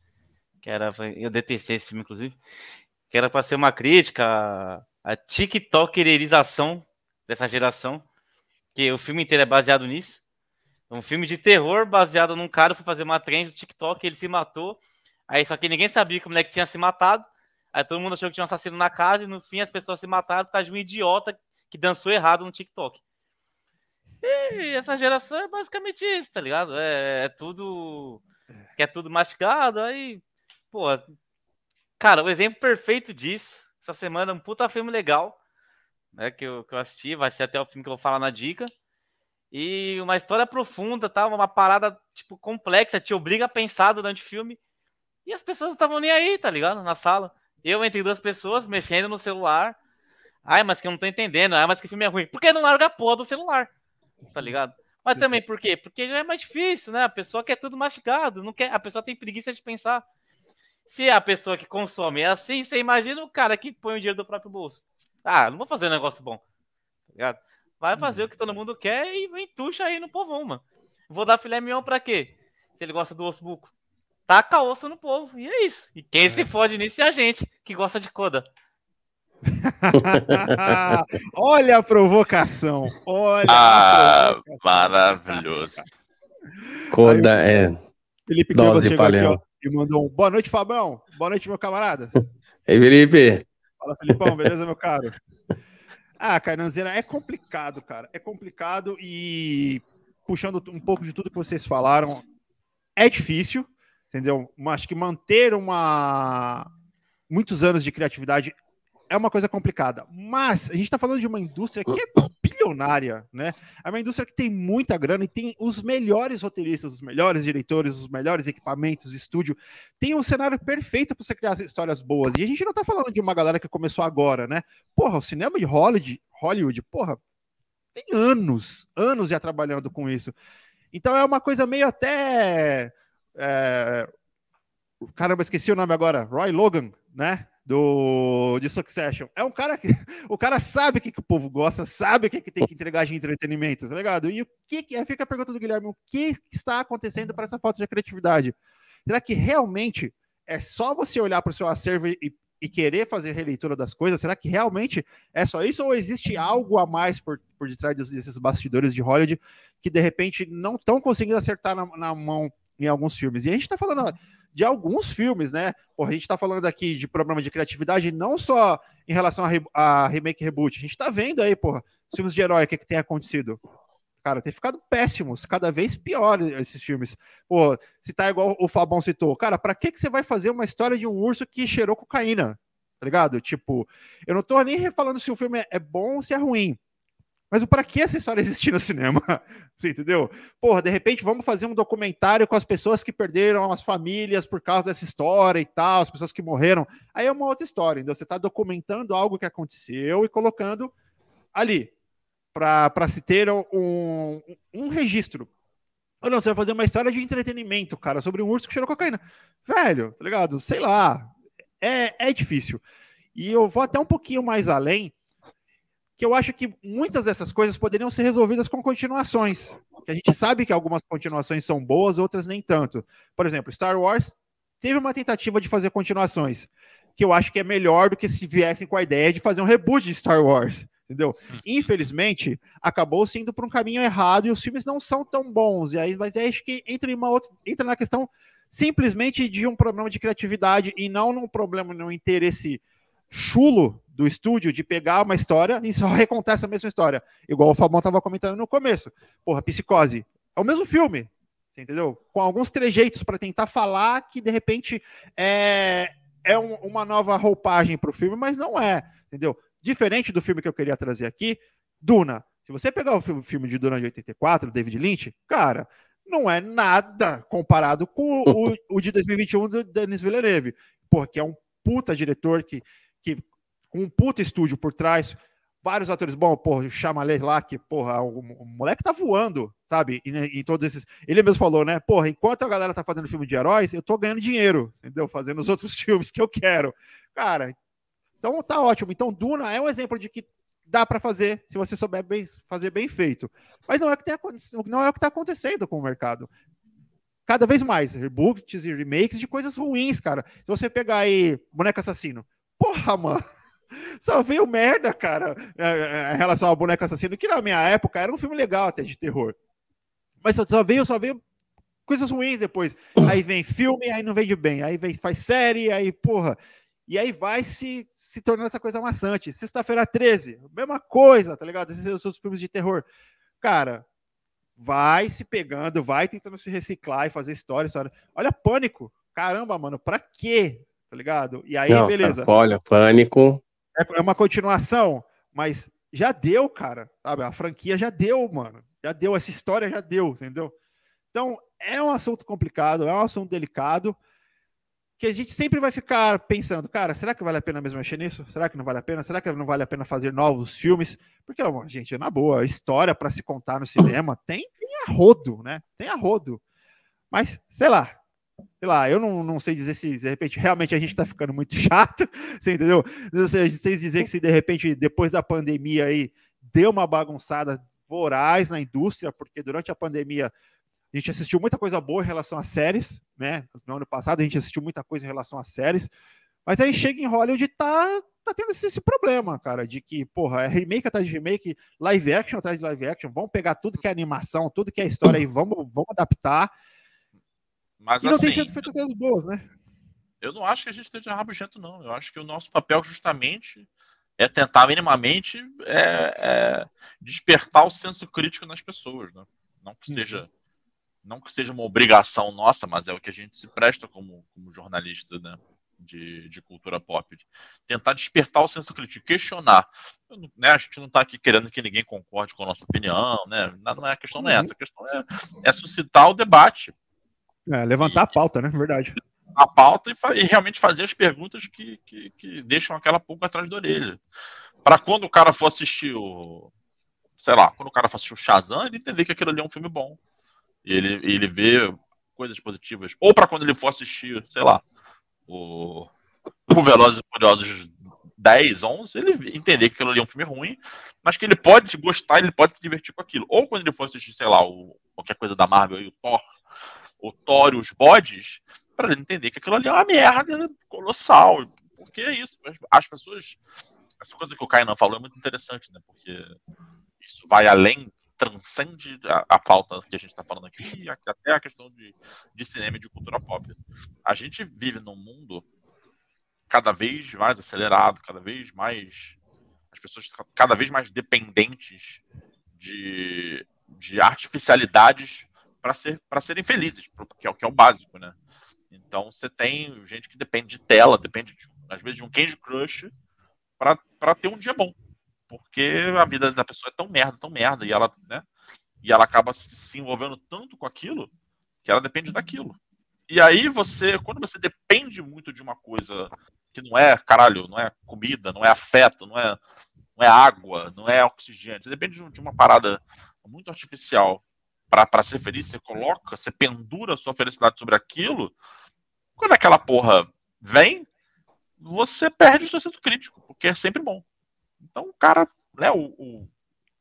D: Que era. Eu detestei esse filme, inclusive que era para ser uma crítica à tiktokerização dessa geração, que o filme inteiro é baseado nisso. Um filme de terror baseado num cara que foi fazer uma trend do TikTok, ele se matou. Aí só que ninguém sabia como é que tinha se matado. Aí todo mundo achou que tinha um assassino na casa e no fim as pessoas se mataram por causa de um idiota que dançou errado no TikTok. E essa geração é basicamente isso, tá ligado? É, é tudo. Que é tudo mastigado, aí. Pô, Cara, o exemplo perfeito disso, essa semana, um puta filme legal, né, que eu, que eu assisti, vai ser até o filme que eu vou falar na dica. E uma história profunda, tá? Uma parada, tipo, complexa, te obriga a pensar durante o filme. E as pessoas não estavam nem aí, tá ligado? Na sala. Eu entre duas pessoas, mexendo no celular. Ai, mas que eu não tô entendendo. Ai, mas que filme é ruim. Por que não larga a porra do celular? Tá ligado? Mas também por quê? Porque é mais difícil, né? A pessoa quer tudo mastigado, não quer, a pessoa tem preguiça de pensar. Se a pessoa que consome é assim, você imagina o cara que põe o dinheiro do próprio bolso. Ah, não vou fazer um negócio bom. Tá Vai fazer uhum. o que todo mundo quer e entuxa aí no povão, mano. Vou dar filé mignon pra quê? Se ele gosta do osso buco. Taca osso no povo. E é isso. E quem é. se fode nisso é a gente, que gosta de coda. [LAUGHS]
A: Olha a provocação. Olha.
C: Ah, provocação. maravilhoso. [LAUGHS]
B: Coda Aí, é.
A: Felipe Dose chegou aqui ó, e mandou um boa noite, Fabão. Boa noite, meu camarada. [LAUGHS]
B: Ei, Felipe.
A: Fala, Felipão, beleza, meu caro? [LAUGHS] Ah, Carnanzeira, é complicado, cara. É complicado e puxando um pouco de tudo que vocês falaram, é difícil, entendeu? Mas acho que manter uma muitos anos de criatividade é uma coisa complicada. Mas a gente está falando de uma indústria que é bilionária, né? É uma indústria que tem muita grana e tem os melhores roteiristas, os melhores diretores, os melhores equipamentos, estúdio. Tem um cenário perfeito para você criar histórias boas. E a gente não está falando de uma galera que começou agora, né? Porra, o cinema de Hollywood, Hollywood, porra, tem anos, anos já trabalhando com isso. Então é uma coisa meio até. É... Caramba, esqueci o nome agora. Roy Logan, né? Do de Succession. É um cara que [LAUGHS] o cara sabe o que, que o povo gosta, sabe o que, que tem que entregar de entretenimento, tá ligado? E o que, que fica a pergunta do Guilherme, o que está acontecendo para essa falta de criatividade? Será que realmente é só você olhar para o seu acervo e, e, querer fazer releitura das coisas? Será que realmente é só isso ou existe algo a mais por, por detrás desses bastidores de Hollywood que de repente não estão conseguindo acertar na, na mão em alguns filmes? E a gente está falando de alguns filmes, né? Porra, a gente tá falando aqui de problema de criatividade não só em relação a, re a remake reboot. A gente tá vendo aí, porra, filmes de herói, o que, que tem acontecido? Cara, tem ficado péssimos, cada vez pior esses filmes. Pô, se tá igual o Fabão citou, cara, pra que, que você vai fazer uma história de um urso que cheirou cocaína? Tá ligado? Tipo, eu não tô nem falando se o filme é bom ou se é ruim. Mas para que essa história existir no cinema? [LAUGHS] Você entendeu? Porra, de repente vamos fazer um documentário com as pessoas que perderam as famílias por causa dessa história e tal, as pessoas que morreram. Aí é uma outra história, entendeu? Você está documentando algo que aconteceu e colocando ali para se ter um, um registro. Ou não, você vai fazer uma história de entretenimento, cara, sobre um urso que cheirou cocaína. Velho, tá ligado? Sei lá. É, é difícil. E eu vou até um pouquinho mais além que eu acho que muitas dessas coisas poderiam ser resolvidas com continuações. Que a gente sabe que algumas continuações são boas, outras nem tanto. Por exemplo, Star Wars teve uma tentativa de fazer continuações, que eu acho que é melhor do que se viessem com a ideia de fazer um reboot de Star Wars. Entendeu? Infelizmente, acabou sendo por um caminho errado e os filmes não são tão bons. E aí, mas acho que entra, em uma outra, entra na questão simplesmente de um problema de criatividade e não num problema, num interesse chulo do estúdio de pegar uma história e só [LAUGHS] recontar essa mesma história. Igual o Fabão estava comentando no começo. Porra, Psicose. É o mesmo filme, você entendeu? Com alguns trejeitos para tentar falar que de repente é, é um, uma nova roupagem para o filme, mas não é, entendeu? Diferente do filme que eu queria trazer aqui, Duna. Se você pegar o filme de Duna de 84, David Lynch, cara, não é nada comparado com o, [LAUGHS] o de 2021 do Denis Villeneuve, porque é um puta diretor que que com um puta estúdio por trás, vários atores, bom, porra, o lá, que, porra, o, o, moleque tá voando, sabe? E, né, e, todos esses. Ele mesmo falou, né? Porra, enquanto a galera tá fazendo filme de heróis, eu tô ganhando dinheiro, entendeu? Fazendo os outros [LAUGHS] filmes que eu quero. Cara, então tá ótimo. Então, Duna é um exemplo de que dá para fazer se você souber bem, fazer bem feito. Mas não é, que tem, não é o que tá acontecendo com o mercado. Cada vez mais, reboots e remakes de coisas ruins, cara. Se você pegar aí Boneco Assassino, Porra, mano. Só veio merda, cara, é, é, em relação ao boneco assassino, que na minha época era um filme legal até de terror. Mas só veio, só veio coisas ruins depois. Aí vem filme, aí não vende bem. Aí vem, faz série, aí, porra. E aí vai se, se tornando essa coisa maçante. Sexta-feira 13, mesma coisa, tá ligado? Esses são os filmes de terror. Cara, vai se pegando, vai tentando se reciclar e fazer história, história. Olha, pânico. Caramba, mano, pra quê? tá ligado? E aí, Não, beleza.
B: Cara, olha, pânico.
A: É, é uma continuação, mas já deu, cara, sabe? A franquia já deu, mano. Já deu, essa história já deu, entendeu? Então, é um assunto complicado, é um assunto delicado, que a gente sempre vai ficar pensando, cara, será que vale a pena mesmo mexer nisso? Será que não vale a pena? Será que não vale a pena fazer novos filmes? Porque, gente, na boa, história para se contar no cinema tem, tem né? Tem a rodo. Mas, sei lá, sei lá, eu não, não sei dizer se de repente realmente a gente tá ficando muito [LAUGHS] chato, você entendeu? Não sei, sei dizer que se de repente depois da pandemia aí deu uma bagunçada voraz na indústria, porque durante a pandemia A gente assistiu muita coisa boa em relação a séries, né? No ano passado a gente assistiu muita coisa em relação a séries, mas aí chega em Hollywood e tá, tá tendo esse, esse, problema, cara, de que, porra, é remake atrás de remake, live action atrás de live action, vamos pegar tudo que é animação, tudo que é história e vamos, vamos adaptar.
C: Mas
A: e não
C: assim,
A: tem sido feito coisas boas, né?
C: Eu não acho que a gente esteja rabugento, não. Eu acho que o nosso papel justamente é tentar minimamente é, é despertar o senso crítico nas pessoas, né? Não que seja não que seja uma obrigação nossa, mas é o que a gente se presta como, como jornalista, né? De, de cultura pop. Tentar despertar o senso crítico, questionar. Né, a gente não está aqui querendo que ninguém concorde com a nossa opinião, né? Não é a questão não é essa, a questão é, é suscitar o debate.
A: É, levantar e, a pauta, né? Verdade.
C: A pauta e, e realmente fazer as perguntas que, que, que, deixam aquela pulga atrás da orelha. Para quando o cara for assistir o. Sei lá, quando o cara for assistir o Shazam, ele entender que aquilo ali é um filme bom. E ele, ele vê coisas positivas. Ou para quando ele for assistir, sei lá, o, o Velozes e Furiosos 10, 11, ele entender que aquilo ali é um filme ruim, mas que ele pode se gostar, ele pode se divertir com aquilo. Ou quando ele for assistir, sei lá, o, qualquer coisa da Marvel e o Thor, o Thor e os bodes, para ele entender que aquilo ali é uma merda colossal. Porque é isso. As pessoas. Essa coisa que o Kainan falou é muito interessante, né? Porque isso vai além transcende a, a falta que a gente está falando aqui até a questão de, de cinema e de cultura pop. A gente vive num mundo cada vez mais acelerado, cada vez mais as pessoas cada vez mais dependentes de, de artificialidades para ser, serem felizes, que é o que é o básico, né? Então você tem gente que depende de tela, depende de, às vezes de um Candy Crush para ter um dia bom porque a vida da pessoa é tão merda, tão merda, e ela, né? E ela acaba se envolvendo tanto com aquilo que ela depende daquilo. E aí você, quando você depende muito de uma coisa que não é, caralho, não é comida, não é afeto, não é, não é água, não é oxigênio, você depende de uma parada muito artificial para ser feliz, você coloca, você pendura a sua felicidade sobre aquilo, quando aquela porra vem, você perde o seu senso crítico, porque é sempre bom. Então o cara, né, o, o,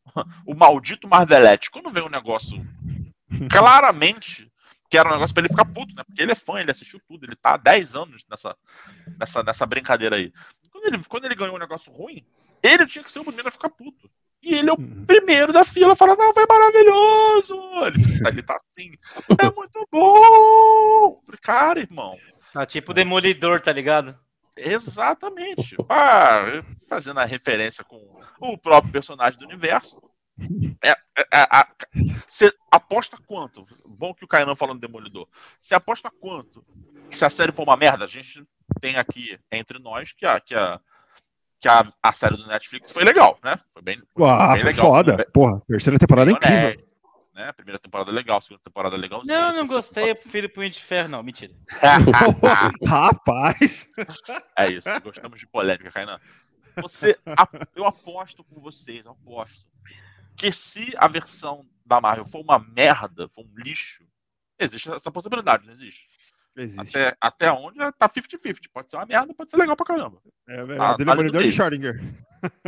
C: [LAUGHS] o maldito Marvelete, quando vem um negócio claramente que era um negócio para ele ficar puto, né? Porque ele é fã, ele assistiu tudo, ele tá há 10 anos nessa, nessa, nessa brincadeira aí. Quando ele, quando ele ganhou um negócio ruim, ele tinha que ser o primeiro a ficar puto. E ele é o uhum. primeiro da fila a falar, não, foi maravilhoso! Ele, [LAUGHS] ele tá assim, é muito bom! Falei, cara, irmão.
D: Tá tipo demolidor, tá ligado?
C: Exatamente. Ah, fazendo a referência com o próprio personagem do universo. É, é, é, você aposta quanto? Bom que o Kainan falando Demolidor. Você aposta quanto? Que se a série for uma merda, a gente tem aqui entre nós que a, que a, que a, a série do Netflix foi legal, né? Foi bem,
A: Uau, bem legal. Foda. Porra, terceira temporada é incrível
C: né? A primeira temporada é legal, a segunda temporada é legal.
D: Não, não gostei, eu prefiro Punho de Ferro, não, mentira. [LAUGHS]
A: Rapaz!
C: É isso, gostamos de polêmica, Kainan. Você, eu aposto com vocês, eu aposto, que se a versão da Marvel for uma merda, for um lixo, existe essa possibilidade, não existe? Existe. Até, até onde tá 50-50. Pode ser uma merda, pode ser legal pra caramba.
A: É verdade. Tá, Demolidor de Schrödinger.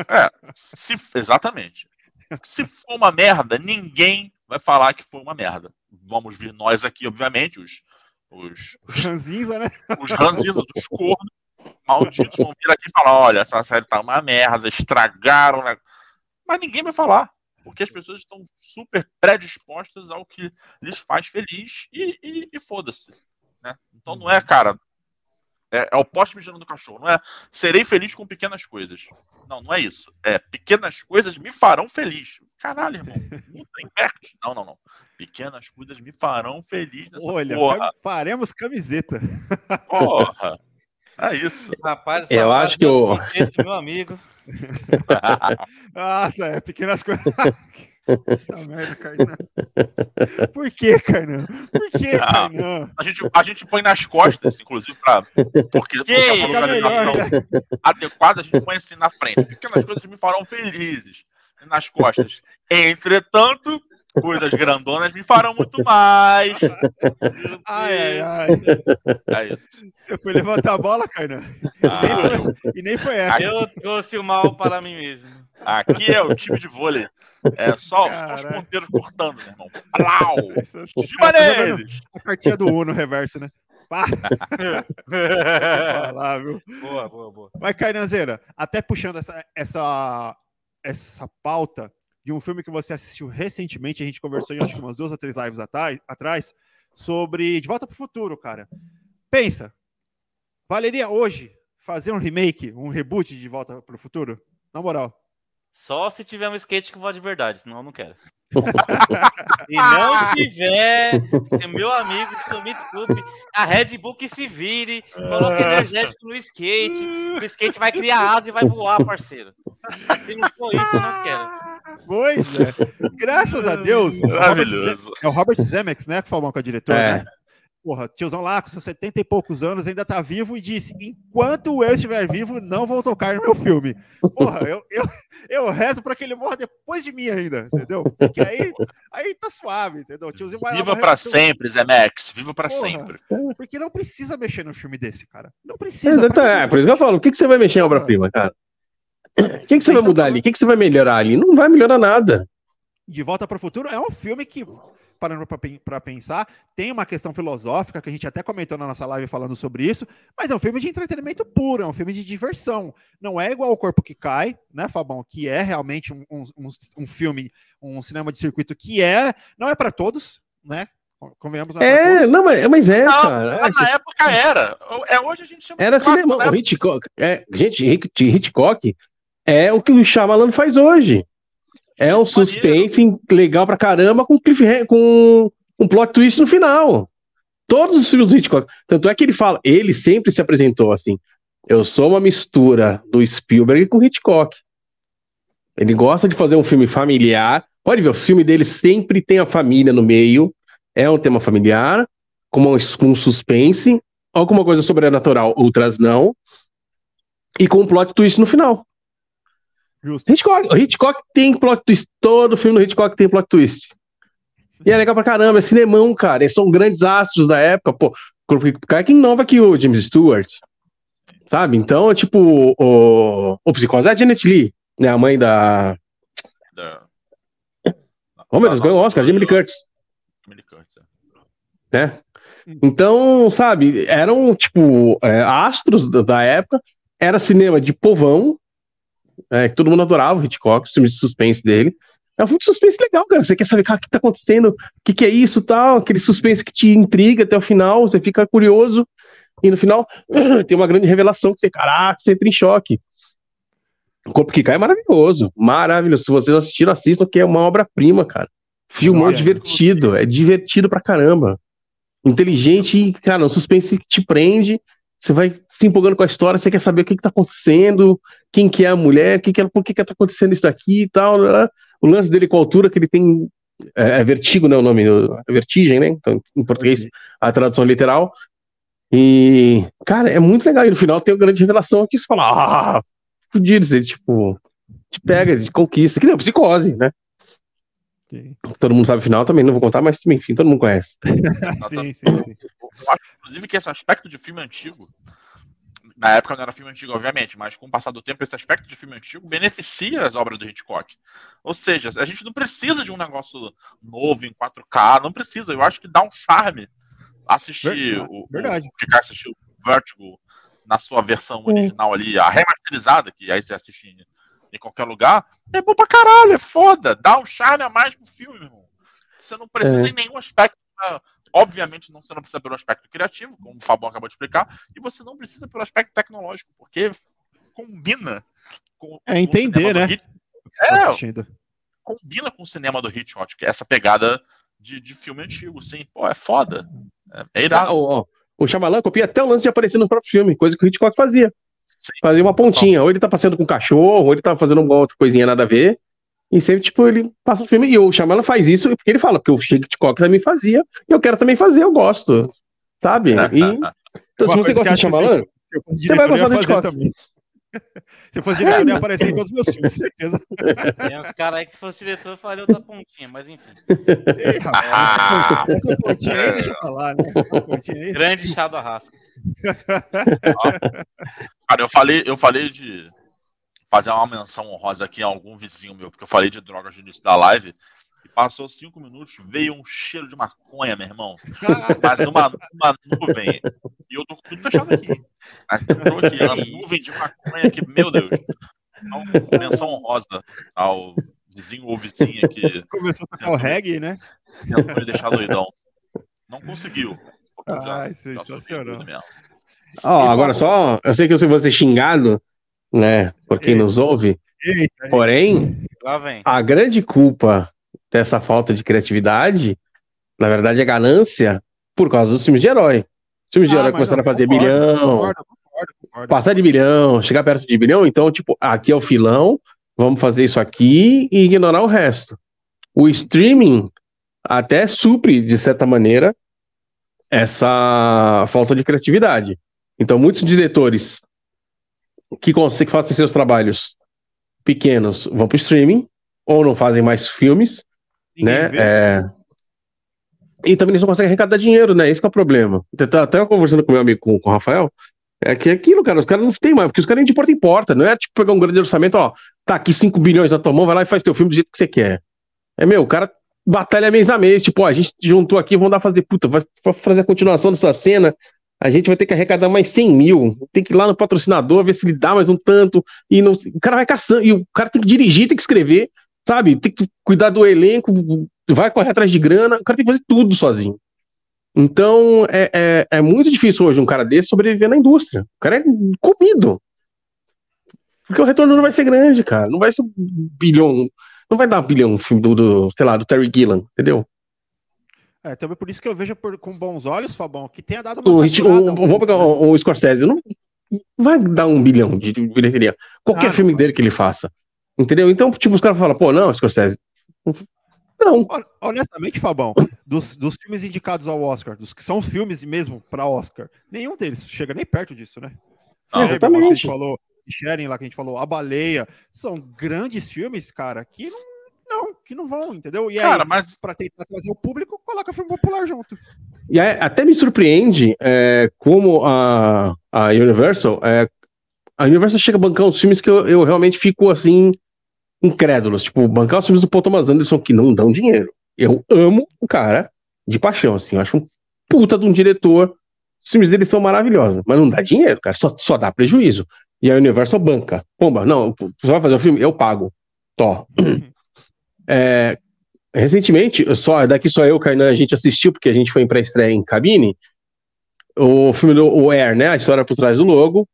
C: É, se, exatamente. Se for uma merda, ninguém vai falar que foi uma merda. Vamos vir nós aqui, obviamente, os. Os,
A: os ranzinza, né?
C: Os ranzinza dos cornos malditos vão vir aqui e falar: olha, essa série tá uma merda, estragaram. Né? Mas ninguém vai falar, porque as pessoas estão super predispostas ao que lhes faz feliz e, e, e foda-se. Né? Então não é, cara, é, é o poste mijando no cachorro. Não é serei feliz com pequenas coisas. Não, não é isso. É pequenas coisas me farão feliz. Caralho, irmão. Muda, inverte. Não, não, não. Pequenas coisas me farão feliz nessa
A: Olha,
C: porra.
A: faremos camiseta.
C: Porra. É isso.
D: Rapaz,
B: eu acho que o.
D: Meu amigo. [LAUGHS]
A: Nossa, é pequenas coisas. [LAUGHS] Puta merda, Carnão. Por que, Carnão? Por que, Carnão?
C: A gente, a gente põe nas costas, inclusive, pra, porque, porque a localização adequada, a gente põe assim na frente. Pequenas coisas me farão felizes. Nas costas. Entretanto, coisas grandonas me farão muito mais.
A: Ai, ai, ai. É isso. Você foi levantar a bola, Carnão? Ah, e nem foi essa.
D: Eu trouxe o mal para mim mesmo.
C: Aqui é o time de vôlei. É só, só os ponteiros cortando, meu irmão. Plau! [LAUGHS] Cima
A: Essa jogando
C: deles!
A: A cartinha do Uno reverso, né? Pá, falar, viu?
D: boa, boa, boa.
A: Mas, Cainanzeira, até puxando essa, essa, essa pauta de um filme que você assistiu recentemente, a gente conversou em acho que umas duas ou três lives atrás, atrás sobre De Volta para o Futuro, cara. Pensa, valeria hoje fazer um remake, um reboot de De Volta para o Futuro? Na moral.
D: Só se tiver um skate que voa de verdade, senão eu não quero. [LAUGHS] Se não tiver, meu amigo, se me desculpe, a Red Bull que se vire, coloque energético no skate, o skate vai criar asa e vai voar, parceiro. Se não for isso, eu não quero.
A: Pois é. Graças a Deus. Robert
C: Maravilhoso.
A: É o Robert Zemeckis, né? Que falou que é o diretor,
B: É.
A: né? Porra, tiozão lá com seus 70 e poucos anos ainda tá vivo e disse: enquanto eu estiver vivo, não vão tocar no meu filme. Porra, eu, eu, eu rezo pra que ele morra depois de mim ainda, entendeu? Porque aí, aí tá suave, entendeu? O tiozinho vai lá
C: Viva
A: filme,
C: sempre, Zé Max. Viva pra
A: Porra.
C: sempre.
A: Porque não precisa mexer no filme desse, cara. Não precisa.
B: Exato, é, por isso que eu falo, o que, que você vai mexer em obra-prima, cara? O que, que você vai mudar ali? O que, que você vai melhorar ali? Não vai melhorar nada.
A: De Volta para o Futuro é um filme que, parando para pensar, tem uma questão filosófica que a gente até comentou na nossa live falando sobre isso, mas é um filme de entretenimento puro, é um filme de diversão. Não é igual o Corpo que Cai, né, Fabão? Que é realmente um, um, um- um filme, um cinema de circuito que é, não é para todos, né? Convenhamos, não é,
B: É, não, mas, mas é,
C: Não,
B: cara.
C: Mas na época era. É hoje a gente chama
B: Era
C: de
B: cinema.
C: né?
B: O Hitchcock, é, gente, Hit- Hitchcock é o que o Shyamalan faz hoje. É um suspense legal pra caramba com, com um plot twist no final. Todos os filmes do Hitchcock. Tanto é que ele fala, ele sempre se apresentou assim. Eu sou uma mistura do Spielberg com Hitchcock. Ele gosta de fazer um filme familiar. Pode ver, o filme dele sempre tem a família no meio. É um tema familiar, com um suspense, alguma coisa sobrenatural, outras não. E com um plot twist no final.
A: Justo.
B: Hitchcock, Hitchcock tem plot twist. Todo filme do Hitchcock tem plot twist. E é legal pra caramba, é cinemão, cara. Eles são grandes astros da época, pô. O cara que inova aqui o James Stewart. Sabe? Então, tipo, o, o Psicose é a Janet Lee, né? A mãe da.
C: Da-
B: Oh, meu Deus, ganhou o Oscar, Jamie Lee Curtis.
C: Jamie Lee Curtis, é.
B: né? Então, sabe, eram, tipo, é, astros da, da época, era cinema de povão, é, que todo mundo adorava o Hitchcock, os filmes de suspense dele. É um filme de suspense legal, cara. Você quer saber cara, o que tá acontecendo, o que, que é isso tal, aquele suspense que te intriga até o final, você fica curioso, e no final [CLEARS THROAT] tem uma grande revelação que você, caraca, você entra em choque. O Corpo que Cai é maravilhoso, maravilhoso. Se vocês assistiram, assistam, que é uma obra-prima, cara. Filmão
A: Olha.
B: divertido, é divertido pra caramba. Inteligente e, cara, um suspense que te prende. Você vai se empolgando com a história, você quer saber o que, que tá acontecendo, quem que é a mulher, que que é, por que, que tá acontecendo isso daqui e tal. né? O lance dele com a altura, que ele tem. É, é vertigo, né? O nome? É vertigem, né? Então, em português, a tradução literal. E, cara, é muito legal. E no final tem uma grande revelação que você fala, ah, fudido, você, tipo, te pega, te conquista, que nem psicose, né?
A: Sim,
B: Todo mundo sabe o final também, não vou contar, mas enfim, todo mundo conhece. [LAUGHS]
A: sim, sim. sim.
C: Eu acho, inclusive, que esse aspecto de filme antigo, na época não era filme antigo, obviamente, mas com o passar do tempo, esse aspecto de filme antigo beneficia as obras do Hitchcock. Ou seja, a gente não precisa de um negócio novo em 4K, não precisa. Eu acho que dá um charme assistir
A: Verdade,
C: o,
A: verdade.
C: o cara assistiu Vertigo na sua versão original ali, a remasterizada, que aí você assiste em, em qualquer lugar, é bom pra caralho, é foda, dá um charme a mais pro filme, irmão. Você não precisa
B: É.
C: em nenhum aspecto. Obviamente, não, você não precisa pelo aspecto criativo, como o Fabão acabou de explicar, e você não precisa pelo aspecto tecnológico, porque combina com,
A: É entender,
C: cinema do
A: né?
C: Hit-
A: tá
C: É, combina com o cinema do Hitchcock, que é essa pegada de, de filme antigo, assim, pô, é foda. É, é
B: Ah,
C: irado.
B: ó, ó, o Shyamalan copia até o lance de aparecer no próprio filme, coisa que o Hitchcock fazia.
C: Sim.
B: Fazia uma pontinha, ou ele tá passeando com um cachorro, ou ele tá fazendo uma outra coisinha nada a ver. E sempre, tipo, ele passa o filme. E o Shyamalan faz isso porque ele fala, porque o Hitchcock também fazia, e eu quero também fazer, eu gosto. Sabe? E, [LAUGHS] então, se você
A: que
B: gosta de
A: que
B: Shyamalan,
A: Se eu fosse
B: Você vai
A: diretor, eu
B: gostar Hitchcock.
A: também. [LAUGHS] Se eu fosse diretor, eu ia aparecer em todos os meus filmes, certeza.
D: Tem uns caras aí que se fosse diretor faria outra pontinha, mas enfim.
A: Ei, rapaz, essa pontinha aí, deixa eu falar, né?
D: Grande chá do arrasca.
C: Cara, eu falei, eu falei de. Fazer uma menção honrosa aqui a algum vizinho meu, porque eu falei de drogas no início da live. E passou cinco minutos, veio um cheiro de maconha, meu irmão. Mas uma, uma nuvem. E eu tô com tudo fechado aqui. Mas entrou aqui, uma nuvem de maconha que, meu Deus. Então, menção honrosa ao vizinho ou vizinha que.
A: Começou a tocar o reggae, né?
C: Tentou me deixar doidão. Não conseguiu.
A: Ah, sensacional.
B: Ó, oh, agora só, eu sei que eu vou ser xingado, né, por quem nos ouve, Eita, porém, a grande culpa dessa falta de criatividade, na verdade, é ganância por causa dos filmes de herói. Os filmes de ah, herói começaram a fazer concordo, bilhão, concordo, concordo, passar de bilhão, chegar perto de bilhão, então, tipo, aqui é o filão, vamos fazer isso aqui e ignorar o resto. O streaming até supre, de certa maneira, essa falta de criatividade. Então, muitos diretores que conseguem fazer seus trabalhos pequenos vão para o streaming ou não fazem mais filmes, Ninguém né? É... E também eles não conseguem arrecadar dinheiro, né? Esse é o problema. Até, até conversando com meu amigo, com, com o Rafael, é que é aquilo, cara, os caras não tem mais, porque os caras nem de porta em porta, não é tipo pegar um grande orçamento, ó, tá aqui 5 bilhões na tua mão, vai lá e faz teu filme do jeito que você quer. É, meu, o cara batalha mês a mês, tipo, ó, a gente juntou aqui, vamos dar fazer, puta, vai fazer a continuação dessa cena, a gente vai ter que arrecadar mais 100 mil, tem que ir lá no patrocinador, ver se ele dá mais um tanto, e não, o cara vai caçando, e o cara tem que dirigir, tem que escrever, sabe, tem que cuidar do elenco, vai correr atrás de grana, o cara tem que fazer tudo sozinho. Então, é, é, é muito difícil hoje um cara desse sobreviver na indústria. O cara é comido. Porque o retorno não vai ser grande, cara. Não vai ser um bilhão. Não vai dar um bilhão do, do, sei lá, do Terry Gillan, entendeu?
A: É, também por isso que eu vejo por, com bons olhos, Fabão, que tenha dado
B: uma o, saturada, o, Vamos pegar o, o Scorsese, não vai dar um bilhão de bilheteria. Qualquer ah, filme não. dele que ele faça. Entendeu? Então, tipo, os caras falam, pô, não, Scorsese. Não.
A: Honestamente, Fabão, dos, dos filmes indicados ao Oscar, dos que são filmes mesmo para Oscar, nenhum deles chega nem perto disso, né?
B: Ah, exatamente. Que a
A: gente falou, Sharing lá que a gente falou, A Baleia, são grandes filmes, cara, que não não, que não vão, entendeu? E
C: Cara, aí, mas...
A: para tentar trazer o público, coloca filme popular junto.
B: E aí, até me surpreende é, como a, a Universal, é, a Universal chega a bancar uns filmes que eu, eu realmente fico assim, incrédulos. Tipo, bancar os filmes do Paul Thomas Anderson que não dão dinheiro. Eu amo o cara de paixão, assim, eu acho um puta de um diretor. Os filmes dele são maravilhosos, mas não dá dinheiro, cara, só, só dá prejuízo. E a Universal banca. Pomba, não, você vai fazer o um filme? Eu pago. Tó. É, recentemente, só daqui só eu, Kainan, a gente assistiu, porque a gente foi em pré-estreia em cabine, o filme do o Air, né? A história por trás do logo.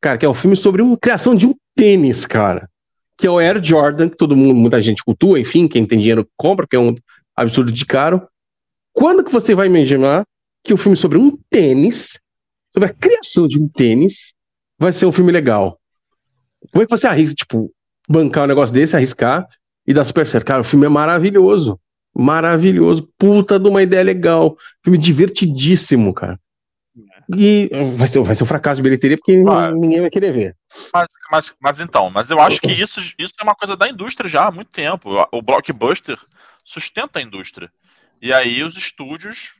B: Cara, que é um filme sobre uma criação de um tênis, cara. Que é o Air Jordan, que todo mundo, muita gente cultua, enfim, quem tem dinheiro compra, que é um absurdo de caro. Quando que você vai imaginar que o um filme sobre um tênis, sobre a criação de um tênis, vai ser um filme legal? Como é que você arrisca, tipo, bancar um negócio desse, arriscar, e da Super Cara, o filme é maravilhoso. Maravilhoso. Puta de uma ideia legal. Filme divertidíssimo, cara. E vai ser, vai ser um fracasso de bilheteria porque ninguém vai querer ver.
C: Mas, mas, mas, então, mas eu acho que isso, isso é uma coisa da indústria já há muito tempo. O blockbuster sustenta a indústria. E aí os estúdios,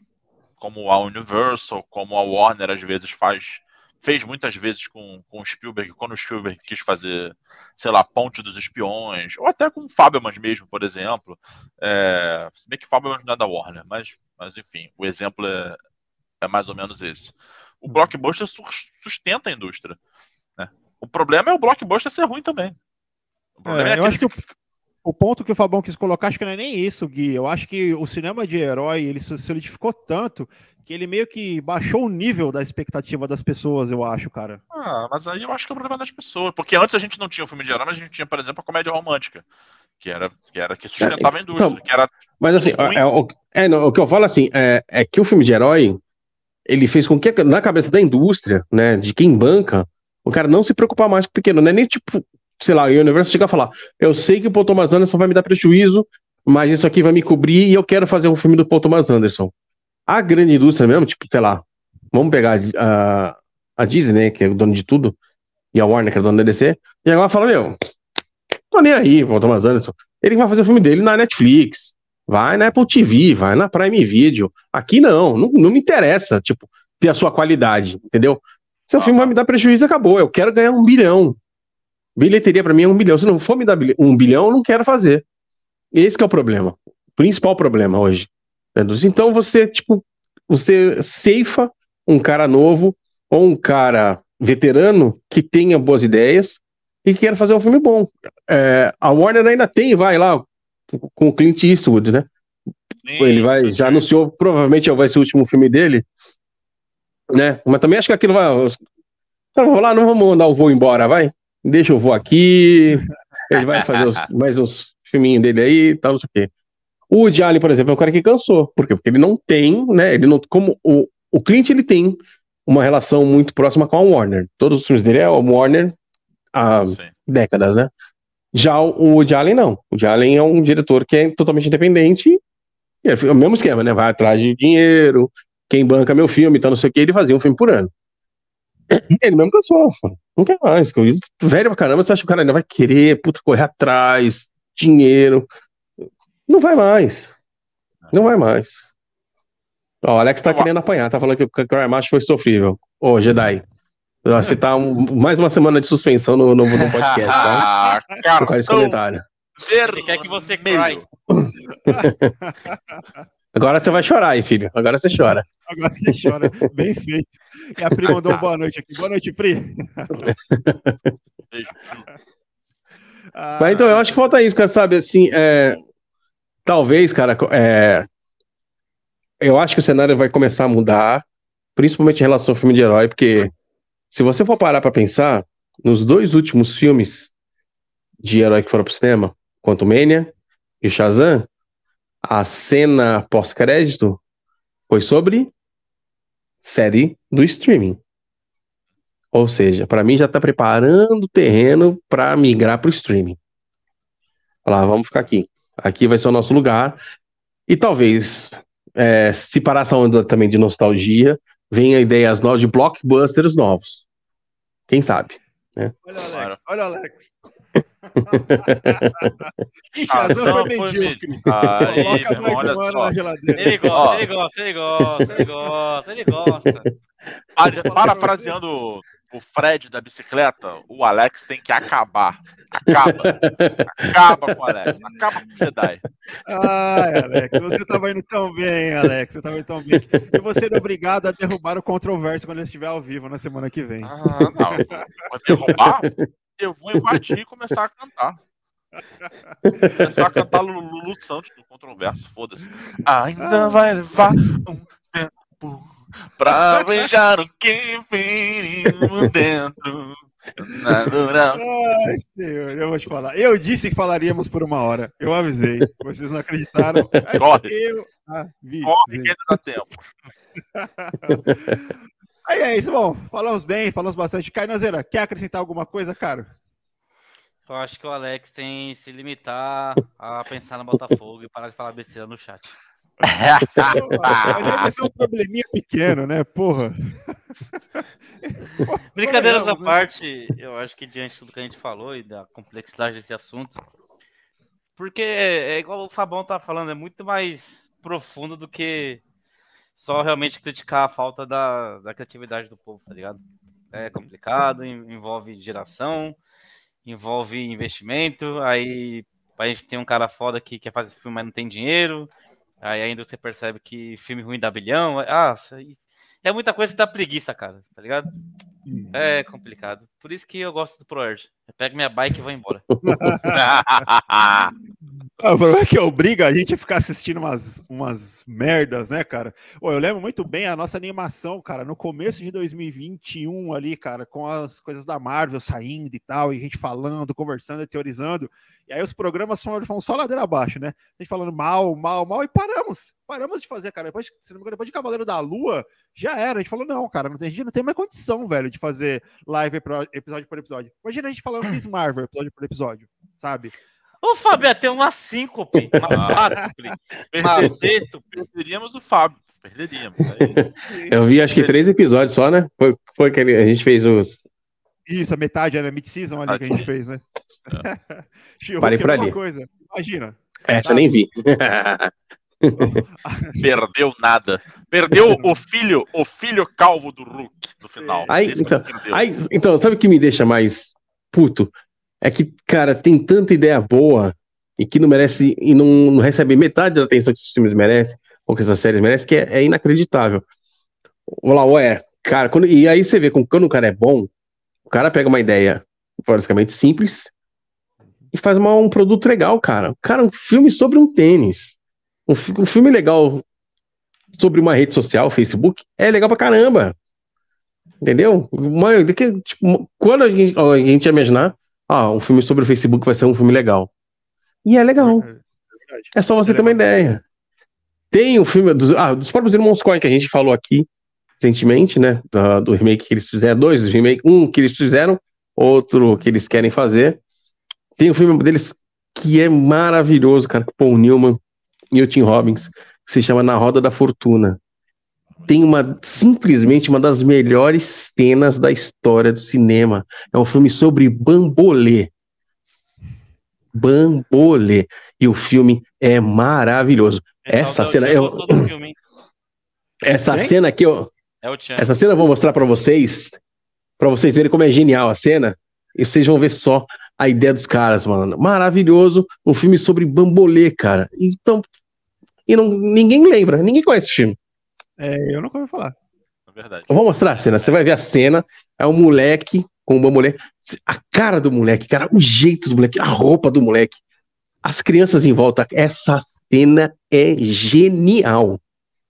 C: como a Universal, como a Warner às vezes faz fez muitas vezes com, com o Spielberg, quando o Spielberg quis fazer, sei lá, Ponte dos Espiões, ou até com o Fabelmans mesmo, por exemplo. É, se bem que Fabelmans não é da Warner, mas, mas enfim, o exemplo é, é mais ou menos esse. O uhum. blockbuster sustenta a indústria. Né? O problema é o blockbuster ser ruim também.
A: É, é eu acho que o, o, ponto que o Fabão quis colocar, acho que não é nem isso, Gui. Eu acho que o cinema de herói ele se solidificou tanto que ele meio que baixou o nível da expectativa das pessoas, eu acho, cara.
C: Ah, mas aí eu acho que é o problema das pessoas. Porque antes a gente não tinha o filme de herói, mas a gente tinha, por exemplo, a comédia romântica. Que era que, era, que sustentava a é, indústria. Então, que era
B: mas assim, é, o, é, não, o que eu falo assim, é, é que o filme de herói, ele fez com que, na cabeça da indústria, né, de quem banca, o cara não se preocupar mais com o pequeno. Não é nem tipo, sei lá, o universo chega a falar, eu sei que o Paul Thomas Anderson vai me dar prejuízo, mas isso aqui vai me cobrir e eu quero fazer um filme do Paul Thomas Anderson. A grande indústria mesmo, tipo, sei lá, vamos pegar a, a Disney, né, que é o dono de tudo, e a Warner, que é o dono da DC, e agora fala, meu, tô nem aí, o Thomas Anderson. Ele vai fazer o filme dele na Netflix, vai na Apple TV, vai na Prime Video. Aqui não, não, não me interessa, tipo, ter a sua qualidade, entendeu? Seu filme vai me dar prejuízo, acabou. Eu quero ganhar um bilhão. Bilheteria para mim é um bilhão. Se não for me dar um bilhão, eu não quero fazer. Esse é o problema. O principal problema hoje. Então você, tipo, você ceifa um cara novo ou um cara veterano que tenha boas ideias e que queira fazer um filme bom. É, a Warner ainda tem, vai lá, com o Clint Eastwood, né? Sim, ele vai, já anunciou, provavelmente vai ser o último filme dele, né? Mas também acho que aquilo vai. Vamos lá, não vamos mandar o voo embora, vai? Deixa eu vou aqui. Ele vai fazer os, [LAUGHS] mais uns filminhos dele aí e tal, não sei o quê. O Woody Allen, por exemplo, é um cara que cansou. Por quê? Porque ele não tem, né? Ele não, como o, o Clint, ele tem uma relação muito próxima com a Warner. Todos os filmes dele é a Warner há Sim. décadas, né? Já o Woody Allen não. O Woody Allen é um diretor que é totalmente independente. É o mesmo esquema, né? Vai atrás de dinheiro, quem banca meu filme, então não sei o que, ele fazia um filme por ano. Ele mesmo cansou, não quer mais. Velho pra caramba, você acha que o cara ainda vai querer, puta, correr atrás, dinheiro. Não vai mais. Não vai mais. Ó, o Alex tá querendo apanhar, tá falando que o Cry Macho foi sofrível. Ô, Jedi. Você tá um, mais uma semana de suspensão no, no, no podcast, tá? [LAUGHS] Ah, comentário.
D: Ele quer que você cry. [LAUGHS]
B: Agora você vai chorar aí, filho. Agora você chora. [LAUGHS]
A: Agora você chora. Bem feito. E a Pri [LAUGHS] mandou boa noite aqui. Boa noite, Pri.
B: ah, [LAUGHS] Mas então, eu acho que falta isso, cara, sabe? Assim, é... talvez, cara, é... eu acho que o cenário vai começar a mudar, principalmente em relação ao filme de herói, porque se você for parar para pensar, nos dois últimos filmes de herói que foram pro cinema, Quanto Mania e Shazam, a cena pós-crédito foi sobre série do streaming. Ou seja, para mim já está preparando o terreno para migrar para o streaming. Lá, vamos ficar aqui. Aqui vai ser o nosso lugar. E talvez, é, se parar essa onda também de nostalgia, venha ideias novas de blockbusters novos. Quem sabe? Né?
A: Olha o Alex, olha o Alex. [LAUGHS] Shazam foi medíocre. Coloca mais semana na geladeira.
D: Ele gosta, ele gosta, ele gosta, ele gosta, ele gosta.
C: Parafraseando o Fred da bicicleta, o Alex tem que acabar. Acaba. Acaba com o Alex. Acaba com o Jedi.
A: Ai, Alex, você estava indo tão bem, Alex. Você estava indo tão bem. E você é obrigado a derrubar o controverso quando ele estiver ao vivo na semana que vem.
C: Ah, não. Vai derrubar? Eu vou invadir e começar a cantar. Começar a cantar Lulu Santos do Controverso, foda-se. Ainda vai levar um tempo pra beijar o que vem dentro.
A: Ai, senhor, eu vou te falar. Eu disse que falaríamos por uma hora. Eu avisei. Vocês não acreditaram. [LAUGHS]
C: Corre. Eu avisei. Corre que ainda dá tempo. [LAUGHS]
A: Aí é isso, bom. Falamos bem, falamos bastante. Carnazeira, quer acrescentar alguma coisa, cara?
D: Eu acho que o Alex tem que se limitar a pensar no Botafogo e parar de falar besteira no chat. [LAUGHS]
A: Mas vai ser um probleminha pequeno, né? Porra. [LAUGHS]
D: Brincadeiras à né? parte, eu acho que diante de tudo que a gente falou e da complexidade desse assunto, porque é igual o Fabão tá falando, é muito mais profundo do que só realmente criticar a falta da, da criatividade do povo, tá ligado? É complicado, envolve geração, envolve investimento, aí a gente tem um cara foda que quer fazer filme, mas não tem dinheiro, aí ainda você percebe que filme ruim dá bilhão, ah, é muita coisa que dá preguiça, cara, tá ligado? Uhum. É complicado. Por isso que eu gosto do ProErd. Eu pego minha bike e vou embora. [LAUGHS] [LAUGHS]
A: O problema é que obriga a gente a ficar assistindo umas, umas merdas, né, cara? Pô, eu lembro muito bem a nossa animação, cara, no começo de 2021 ali, cara, com as coisas da Marvel saindo e tal, e a gente falando, conversando, teorizando. E aí os programas foram, só ladeira abaixo, né? A gente falando mal, mal, mal, e paramos. Paramos de fazer, cara. Depois, se não me engano, depois de Cavaleiro da Lua, já era. A gente falou, não, cara, não tem, a gente não tem mais condição, velho, de fazer live episódio por episódio. Imagina a gente falando Miss Marvel episódio por episódio, sabe?
D: O Fábio ia ter uma síncope, [LAUGHS] uma quádruple,
C: uma sexto. Perderíamos o Fábio. Perderíamos.
B: Eu vi acho que três episódios só, né? Foi, foi que a gente fez os.
A: Isso, a metade era mid-season ali que a gente fez, né?
B: É. [LAUGHS] Parei por ali.
A: Coisa. Imagina.
B: Essa tá. nem vi. [LAUGHS] [LAUGHS]
C: Perdeu nada. Perdeu o filho, o filho calvo do Rook no final.
B: Aí, então, aí, então, sabe o que me deixa mais puto? é que, cara, tem tanta ideia boa e que não merece e não, não recebe metade da atenção que esses filmes merecem, ou que essas séries merecem, que é, é inacreditável. Vamos lá, ué, cara, quando, e aí você vê como quando o cara é bom, o cara pega uma ideia basicamente simples e faz uma, um produto legal, cara. Cara, um filme sobre um tênis. Um, um filme legal sobre uma rede social, Facebook, é legal pra caramba. Entendeu? Uma, tipo, quando a gente, a gente imaginar, ah, um filme sobre o Facebook vai ser um filme legal. E é legal. É, é só você é ter uma ideia. Tem o um filme dos, ah, dos próprios Irmãos Coen que a gente falou aqui recentemente, né? Do, do, remake que eles fizeram, dois remake, um que eles fizeram, outro que eles querem fazer. Tem o um filme deles que é maravilhoso, cara, com Paul Newman e o Tim Robbins, que se chama Na Roda da Fortuna. Tem uma simplesmente uma das melhores cenas da história do cinema. É um filme sobre bambolê. Bambolê. E o filme é maravilhoso. Essa cena eu... [LAUGHS] Essa cena aqui, ó. É essa cena eu vou mostrar para vocês, para vocês verem como é genial a cena, e vocês vão ver só a ideia dos caras, mano. Maravilhoso, um filme sobre bambolê, cara. Então, e não, ninguém lembra, ninguém conhece esse filme.
A: É, eu nunca ouvi falar.
B: É verdade. Eu vou mostrar a cena, você vai ver a cena, é um moleque com uma mulher, a cara do moleque, cara, o jeito do moleque, a roupa do moleque, as crianças em volta, essa cena é genial.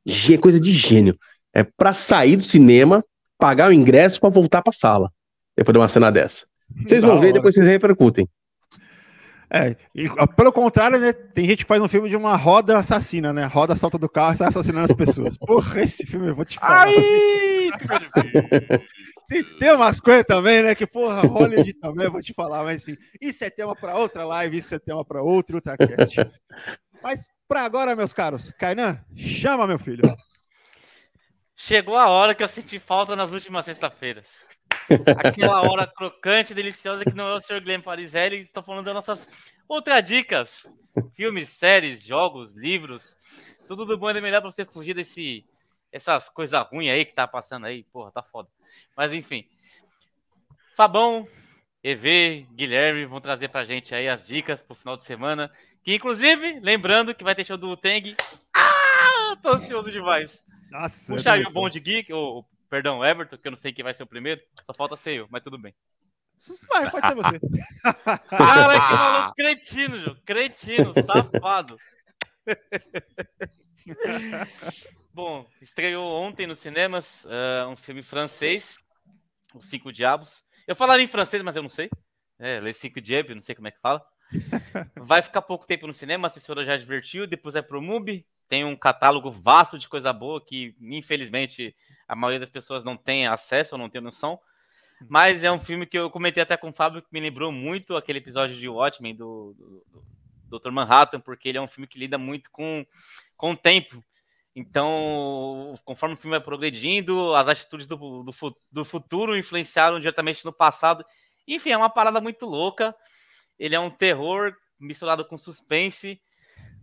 B: É coisa de gênio. É para sair do cinema, pagar o ingresso para voltar para sala. Depois de uma cena dessa. Vocês vão ver depois vocês repercutem.
A: É, e, pelo contrário, né? Tem gente que faz um filme de uma roda assassina, né? Roda solta do carro e sai assassinando as pessoas. Porra, esse filme eu vou te falar. Ai, tem, tem umas coisas também, né? Que, porra, Hollywood também, eu vou te falar, mas assim, isso é tema para outra live, isso é tema para outro Ultracast. mas para agora, meus caros, Kainan, chama meu filho.
D: Chegou a hora que eu senti falta nas últimas sexta-feiras. Aquela hora crocante, deliciosa que não é o Sr. Glenn Pariselli. Estou falando das nossas outras dicas: filmes, séries, jogos, livros. Tudo do bom e do melhor para você fugir desse, essas coisas ruins aí que tá passando aí. Porra, tá foda. Mas enfim. Fabão, EV, Guilherme vão trazer pra gente aí as dicas pro final de semana. Que inclusive, lembrando que vai ter show do Teng. Ah, tô ansioso demais. Nossa. Puxa aí o Bond Geek, ou Perdão, Everton, que eu não sei quem vai ser o primeiro. Só falta ser eu, mas tudo bem.
A: Vai, pode ser você. [LAUGHS] [LAUGHS]
D: Cara, que maluco cretino, João. Cretino, safado. [LAUGHS] Bom, estreou ontem nos cinemas uh, um filme francês, Os Cinco Diabos. Eu falaria em francês, mas eu não sei. É, Les Cinco Diabos, não sei como é que fala. Vai ficar pouco tempo no cinema, a assessora já advertiu, depois é pro MUBI, tem um catálogo vasto de coisa boa que, infelizmente, a maioria das pessoas não tem acesso ou não tem noção. Mas é um filme que eu comentei até com o Fábio que me lembrou muito aquele episódio de Watchmen do, do, do Dr. Manhattan, porque ele é um filme que lida muito com, com o tempo. Então, conforme o filme vai progredindo, as atitudes do, do, do futuro influenciaram diretamente no passado. Enfim, é uma parada muito louca. Ele é um terror misturado com suspense.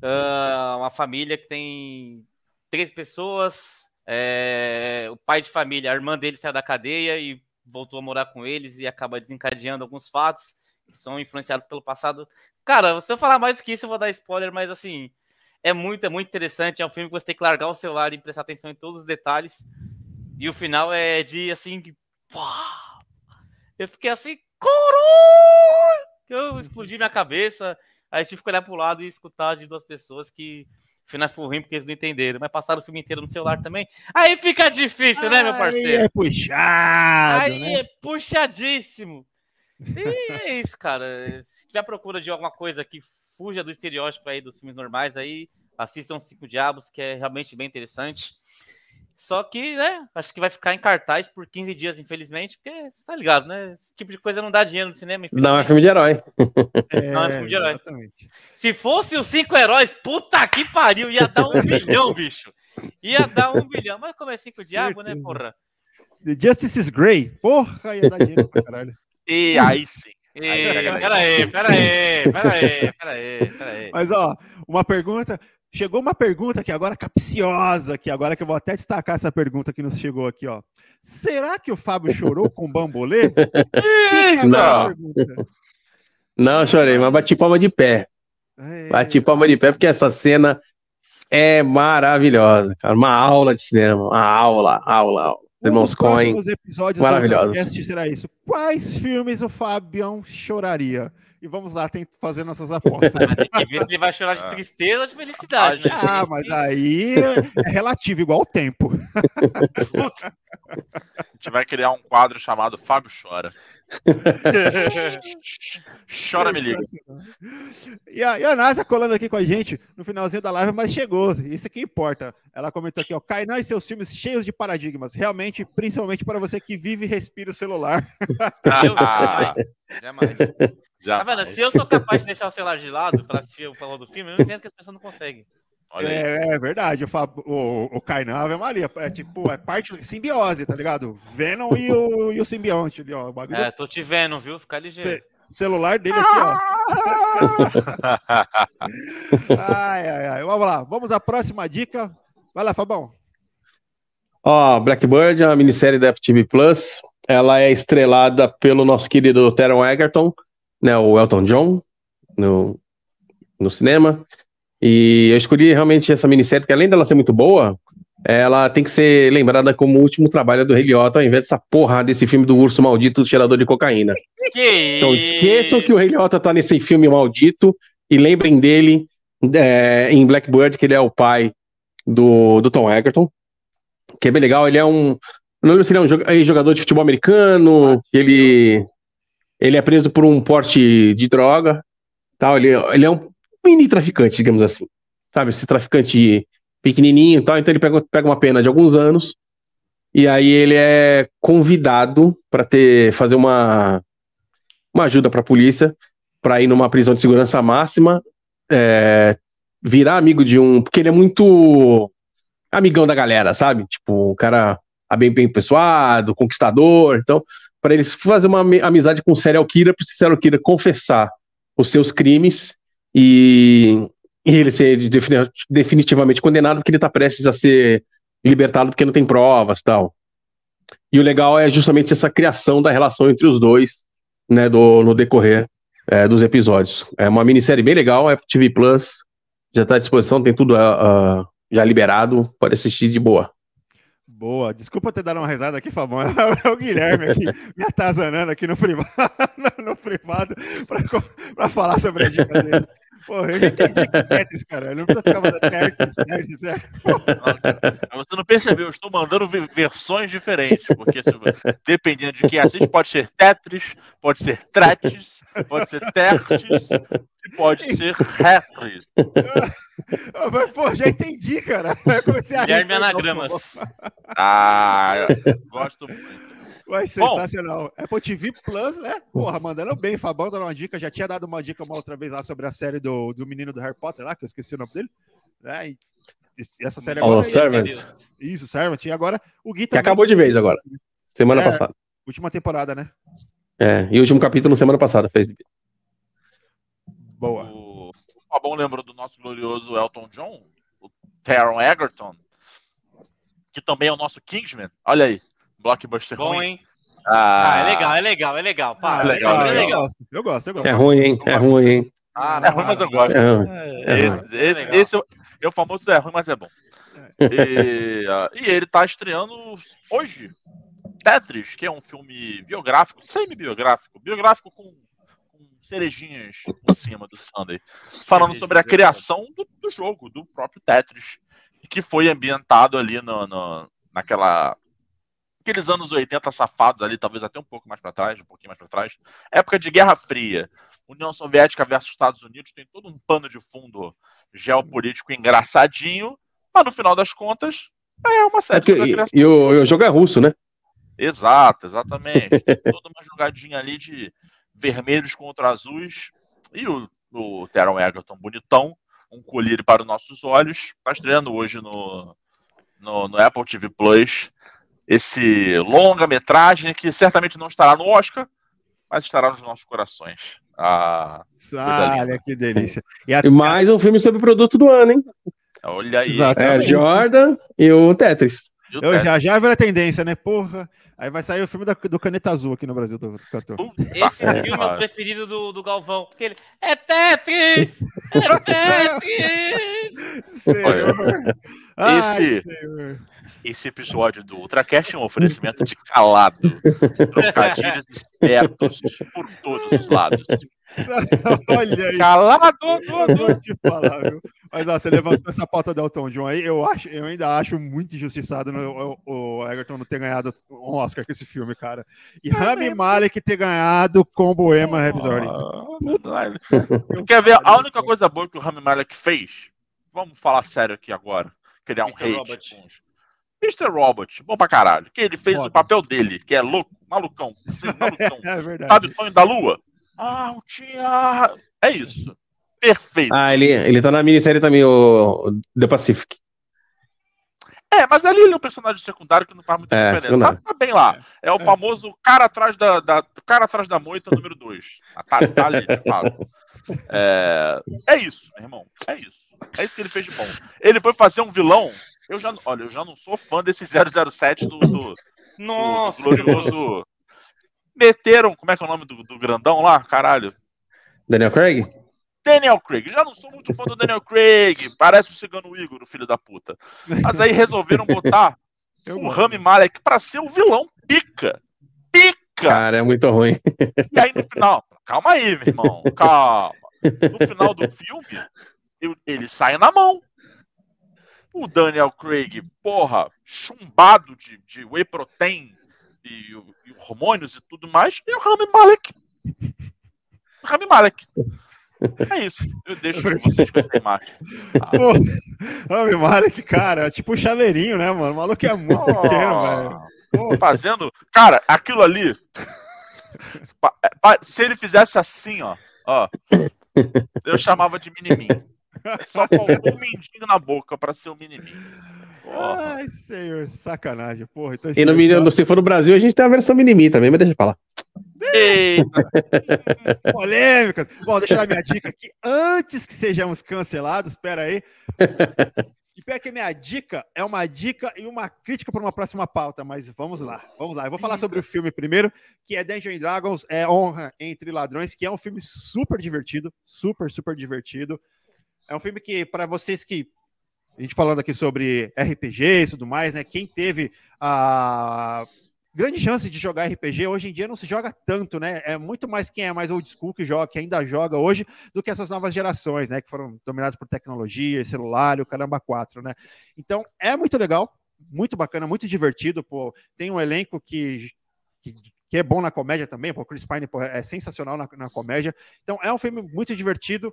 D: Uh, uma família que tem três pessoas, é, o pai de família, a irmã dele saiu da cadeia e voltou a morar com eles e acaba desencadeando alguns fatos que são influenciados pelo passado. Cara, se eu falar mais que isso, eu vou dar spoiler, mas assim, é muito, é muito interessante. É um filme que você tem que largar o celular e prestar atenção em todos os detalhes. E o final é de assim. Eu fiquei assim, coro! Eu explodi minha cabeça. Aí tive que olhar pro lado e escutar de duas pessoas que final foi ruim porque eles não entenderam, mas passaram o filme inteiro no celular também. Aí fica difícil, né, meu parceiro? Aí
A: é puxado.
D: Aí
A: né?
D: é puxadíssimo. E é isso, cara. Se tiver procura de alguma coisa que fuja do estereótipo aí dos filmes normais, aí assistam Cinco Diabos, que é realmente bem interessante. Só que, né, acho que vai ficar em cartaz por 15 dias, infelizmente, porque tá ligado, né? Esse tipo de coisa não dá dinheiro no cinema.
B: Não é filme de herói.
D: É, [LAUGHS] não é filme de herói. Exatamente. Se fosse os cinco heróis, puta que pariu, ia dar um [LAUGHS] bilhão, bicho. Ia dar um bilhão. Mas como é cinco diabo, né, porra?
A: The Justice is Grey. Porra, ia dar dinheiro pra caralho. [LAUGHS]
C: E aí sim.
D: E, pera aí, pera aí, pera aí, pera aí, pera aí.
A: Mas, ó, uma pergunta. Chegou uma pergunta aqui agora capciosa, que agora que eu vou até destacar essa pergunta que nos chegou aqui, ó. Será que o Fábio chorou com bambolê? [LAUGHS]
B: não. Não chorei, mas bati palma de pé.
A: É,
B: Bati palma de pé porque essa cena é maravilhosa, cara. Uma aula de cinema, uma aula, aula, aula. Os
A: um
B: irmãos
A: dos
B: Coen.
A: próximos episódios do
B: maravilhosos.
A: podcast será isso. Quais filmes o Fabião choraria? E vamos lá, tem fazer nossas apostas.
D: Tem que ver se ele vai chorar de
C: Ah.
D: tristeza ou de felicidade, né?
A: ah, mas aí é relativo, igual o tempo. [LAUGHS] [LAUGHS]
C: A gente vai criar um quadro chamado Fábio Chora. Chora, me liga.
A: E a, e a NASA colando aqui com a gente no finalzinho da live, mas chegou. Isso que importa. Ela comentou aqui, ó. Kainan e seus filmes cheios de paradigmas. Realmente, principalmente para você que vive e respira o celular.
C: Ah.
D: jamais, jamais.
C: Já.
D: Tá vendo? Se eu sou capaz de deixar o celular de lado pra assistir o falou do filme, eu não entendo que as pessoas não conseguem.
C: Olha aí.
A: É, é verdade. O, Fab, o, o Kainan, Ave Maria, é tipo, é parte simbiose, tá ligado? Venom e o, e o simbionte ali, ó. O bagulho
D: É, tô te vendo, viu? Fica ligeiro.
A: Ce- celular dele aqui, ó. [LAUGHS] Ai, ai, ai. Vamos lá, vamos à próxima dica. Vai lá, Fabão.
B: Ó, Blackbird, a minissérie da Apple TV Plus, ela é estrelada pelo nosso querido Taron Egerton, né, o Elton John, no, no cinema. E eu escolhi realmente essa minissérie, porque além dela ser muito boa, ela tem que ser lembrada como o último trabalho do Rei Liotta, ao invés dessa porra desse filme do urso maldito cheirador de cocaína.
D: Que
B: Então esqueçam que o Rei Liotta tá nesse filme maldito e lembrem dele é, em Blackbird, que ele é o pai do, do Tom Egerton, que é bem legal. Ele é um. Não lembro se ele é um joga- jogador de futebol americano, ele, ele é preso por um porte de droga. Tal. Ele, ele é um mini traficante, digamos assim. Sabe, esse traficante pequenininho e tal. Então ele pega, pega uma pena de alguns anos. E aí ele é convidado para ter fazer uma uma ajuda para a polícia para ir numa prisão de segurança máxima, é, virar amigo de um, porque ele é muito amigão da galera, sabe? Tipo, um cara bem bem pessoado, conquistador. Então, para eles fazer uma ami- amizade com o serial killer, para esse serial killer confessar os seus crimes e, e ele ser defini- definitivamente condenado, porque ele está prestes a ser libertado porque não tem provas, tal. E o legal é justamente essa criação da relação entre os dois né, do, no decorrer é, dos episódios. É uma minissérie bem legal, Apple TV Plus, já está à disposição, tem tudo ah, já liberado, pode assistir de boa.
A: Boa. Desculpa ter dado uma risada aqui, Fabão. [LAUGHS] É o Guilherme aqui me atazanando aqui no privado, [LAUGHS] no privado para falar sobre a dica dele. Porra, eu já entendi que é Tetris, cara. Ele não ficar mandando Tetris, Tetris, né?
C: Mas Você não percebeu, eu estou mandando ve- versões diferentes, porque se- dependendo de quem assiste, pode ser Tetris, pode ser Tretis, pode ser Tertis e pode ser Tetris.
A: Ah, mas, Pô, já entendi, cara. Eu comecei a
D: Guilherme Anagramas.
C: Ah, eu gosto muito.
A: Ué, sensacional. Apple TV Plus, né? Porra, mandando bem. Fabão dando uma dica. Já tinha dado uma dica uma outra vez lá sobre a série do, do menino do Harry Potter lá, que eu esqueci o nome dele. Né? E essa série
B: Oh,
A: agora.
B: Servant,
A: Isso, Servant. E agora o Gui
B: que
A: também.
B: acabou de vez agora, semana
A: É.
B: passada.
A: Última temporada, né?
B: É, e o último capítulo semana passada fez.
A: Boa.
C: O Fabão lembra do nosso glorioso Elton John, o Taron Egerton, que também é o nosso Kingsman. Olha aí, blockbuster
D: Bom,
C: ruim.
D: hein?
C: Ah,
D: Ah, é legal, é legal, é legal. Para,
A: Ah,
C: legal,
A: legal,
D: é
A: Eu
D: legal.
A: gosto, eu gosto, eu gosto.
B: É ruim, hein? É ruim, hein?
D: Ah,
C: É ruim, mas eu gosto.
B: É.
C: É,
B: É
C: esse, é, o- é famoso é ruim, mas é bom. E, [LAUGHS] e ele tá estreando hoje Tetris, que é um filme biográfico, semi-biográfico, biográfico com, com cerejinhas em cima do Sunday, falando sobre a criação do, do jogo, do próprio Tetris, que foi ambientado ali no, no- naquela aqueles anos 80 safados ali, talvez até um pouco mais para trás, um pouquinho mais para trás, época de Guerra Fria, União Soviética versus Estados Unidos, tem todo um pano de fundo geopolítico engraçadinho, mas no final das contas é uma
B: É
C: série a
B: e, e o, e o jogo é russo, né?
C: Exato, exatamente. Tem toda uma jogadinha ali de vermelhos contra azuis. E o, o Teron Egerton, bonitão, um colírio para os nossos olhos, está estreando hoje no, no, no Apple TV Plus. Esse longa-metragem que certamente não estará no Oscar, mas estará nos nossos corações. Ah,
A: Olha que delícia. E a,
B: E mais um filme sobre o produto do ano, hein?
C: olha aí.
A: Exato.
B: É. Jordan e o Tetris.
C: E o
A: eu já já vi a tendência, né? Porra, Aí vai sair o filme da- do Caneta Azul aqui no Brasil, do, do cantor.
D: Esse
C: que
D: filme é o preferido do, do Galvão. Porque ele. É Tetris! É [LAUGHS] Tetris!
A: Senhor.
C: Esse-. Esse episódio do Ultracast é um oferecimento de calado. [LAUGHS] Trocadilhos espertos por todos os lados. [LAUGHS]
A: Olha aí.
C: Calado!
A: Eu vou te falar, viu? Mas ó, você levantou essa pauta do Elton John aí, eu, acho, eu ainda acho muito injustiçado no- o, o Egerton não ter ganhado um Oscar com esse filme, cara. E Rami Malek ter ganhado com Rhapsody.
C: Ah, Quer ver a única coisa boa que o Rami Malek fez? Vamos falar sério aqui agora. Que ele é um
D: Mr.
C: hate.
D: Robot.
C: Mr. Robot, bom pra caralho. Que ele fez
A: Foda.
C: o papel dele, que é louco, malucão. [LAUGHS] Assim, malucão.
A: É verdade.
C: Sabe o sonho da lua? Ah, o tinha. É isso. Perfeito.
B: Ah, ele, ele tá na minissérie também, o The Pacific.
C: É, mas ali ele é um personagem secundário que não faz muita
B: É,
C: diferença. Tá, tá bem lá. É o
A: É.
C: famoso cara atrás da, da- cara atrás da moita número 2. Tá, tá ali, de fato. [LAUGHS] É, é isso, meu irmão. É isso. É isso que ele fez de bom. Ele foi fazer um vilão. Eu já, olha, eu já não sou fã desse 007 do, do, do
D: Nossa!
C: glorioso. Meteram, como é que é o nome do, do grandão lá? Caralho.
B: Daniel Craig?
C: Daniel Craig. Já não sou muito fã do Daniel Craig. Parece o cigano Igor, o filho da puta. Mas aí resolveram botar
A: Eu
C: o
A: gosto.
C: Rami Malek pra ser o vilão pica. Pica!
B: Cara, é muito ruim.
C: E aí no final, calma aí, meu irmão, calma. No final do filme, ele sai na mão. O Daniel Craig, porra, chumbado de, de whey protein e, e hormônios e tudo mais, e o Rami Malek. O Rami Malek. É isso. Eu deixo vocês com essa imagem. Ah, [LAUGHS]
A: Pô, Rami Malek, cara, é tipo o chaveirinho, né, mano? O maluco é muito pequeno, velho. Pô,
C: fazendo. Cara, aquilo ali. [LAUGHS] pa- Se ele fizesse assim, ó, ó, eu chamava de minimin. [LAUGHS] Só faltou um [LAUGHS] mindinho na boca pra ser o minimin. Porra.
A: Ai, senhor, sacanagem, porra. Então,
B: E no, mini- no Se For no Brasil, a gente tem a versão mini também, mas deixa pra lá.
C: Eita, [LAUGHS]
A: polêmicas. Bom, deixa eu dar minha dica aqui. Antes que sejamos cancelados, espera aí. E pior que minha dica é uma dica e uma crítica para uma próxima pauta, mas vamos lá, vamos lá. Eu vou falar sobre o filme primeiro, que é Dungeons and Dragons, é Honra entre Ladrões, que é um filme super divertido, super, super divertido. É um filme que, para vocês que. A gente falando aqui sobre RPG e tudo mais, né? Quem teve a grande chance de jogar RPG, hoje em dia não se joga tanto, né? É muito mais quem é mais old school que joga, que ainda joga hoje, do que essas novas gerações, né? Que foram dominadas por tecnologia, celular o caramba 4, né? Então é muito legal, muito bacana, muito divertido, pô. Tem um elenco que, que, que é bom na comédia também, pô. Chris Pine pô, é sensacional na, na comédia. Então é um filme muito divertido.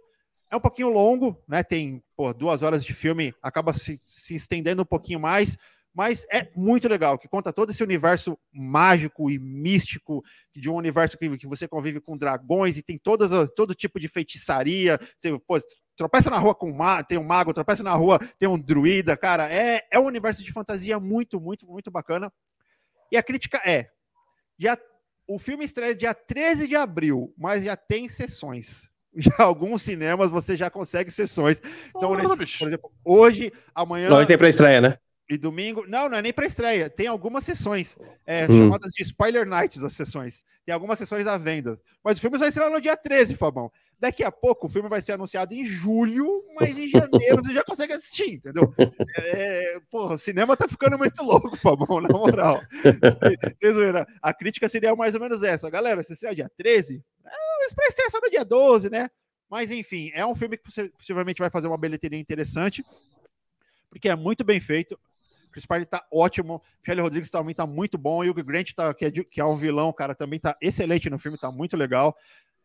A: É um pouquinho longo, né? Tem pô, duas horas de filme, acaba se, se estendendo um pouquinho mais, mas é muito legal, que conta todo esse universo mágico e místico, de um universo que, que você convive com dragões e tem todas, todo tipo de feitiçaria. Você pô, tropeça na rua com um mago, tem um mago, tropeça na rua, tem um druida, cara. É, é um universo de fantasia muito, muito, muito bacana. E a crítica é: já, o filme estreia dia 13 de abril, mas já tem sessões. [LAUGHS] Já alguns cinemas você já consegue sessões. Então,
C: Porra,
A: nesse- por exemplo, hoje, amanhã
B: Não tem pra estreia, né?
A: e domingo. Não, não é nem para estreia. Tem algumas sessões é,
B: Hum.
A: chamadas de Spoiler Nights, as sessões. Tem algumas sessões à venda. Mas o filme vai estrear no dia 13, Fabão. Daqui a pouco o filme vai ser anunciado em julho, mas em janeiro você já consegue assistir, entendeu? É, porra, o cinema tá ficando muito louco, Fabão, na moral. [LAUGHS] A crítica seria mais ou menos essa. Galera, se estrear dia 13, é, mas pra estrear só no dia 12, né? Mas enfim, é um filme que possi- possivelmente vai fazer uma bilheteria interessante, porque é muito bem feito. Chris Pine tá ótimo, Shelley Rodrigues também tá muito bom, e o Grant, tá, que, é, que é um vilão, cara, também tá excelente no filme, tá muito legal.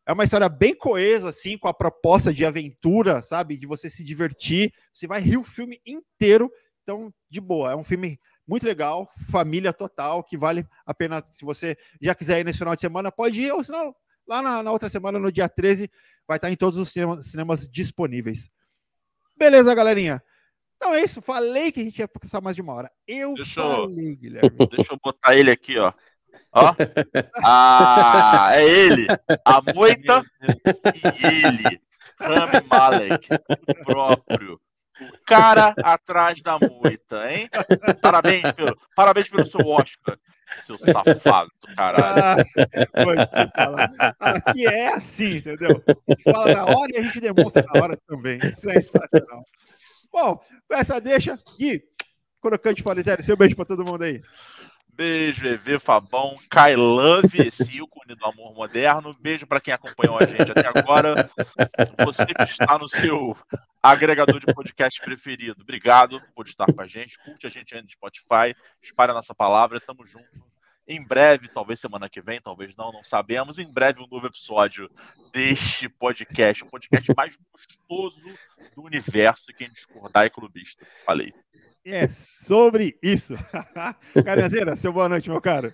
A: É uma história bem coesa, assim, com a proposta de aventura, sabe? De você se divertir. Você vai rir o filme inteiro. Então, de boa. É um filme muito legal, família total, que vale a pena. Se você já quiser ir nesse final de semana, pode ir, ou senão, lá na, na outra semana, no dia 13, vai estar em todos os cinemas, cinemas disponíveis. Beleza, galerinha? Então é isso. Falei que a gente ia passar mais de uma hora. Eu
C: Deixa eu-
A: falei, Guilherme. [LAUGHS]
C: Deixa eu botar ele aqui, ó. Ó. [LAUGHS] Ah, é ele. A moita e ele. Rami Malek. O próprio. O cara atrás da moita, hein? Parabéns pelo, parabéns pelo seu Oscar, seu safado do caralho.
A: Ah, vou te falar. Aqui é assim, entendeu? A gente fala na hora e a gente demonstra na hora também. Sensacional. Bom, essa deixa, Gui, Crocante Falizério, seu beijo pra todo mundo aí.
C: Beijo, EV Fabão, Kai Love, esse ícone do amor moderno. Beijo para quem acompanhou a gente até agora. Você que está no seu agregador de podcast [LAUGHS] preferido. Obrigado por estar com a gente. Curte a gente aí no Spotify. Espalhe a nossa palavra. Tamo junto. Em breve, talvez semana que vem, talvez não, não sabemos. Em breve, um novo episódio deste podcast. O podcast mais gostoso do universo. Quem discordar é clubista. Falei.
A: É sobre isso. [LAUGHS] Carinhazeira, seu boa noite, meu caro.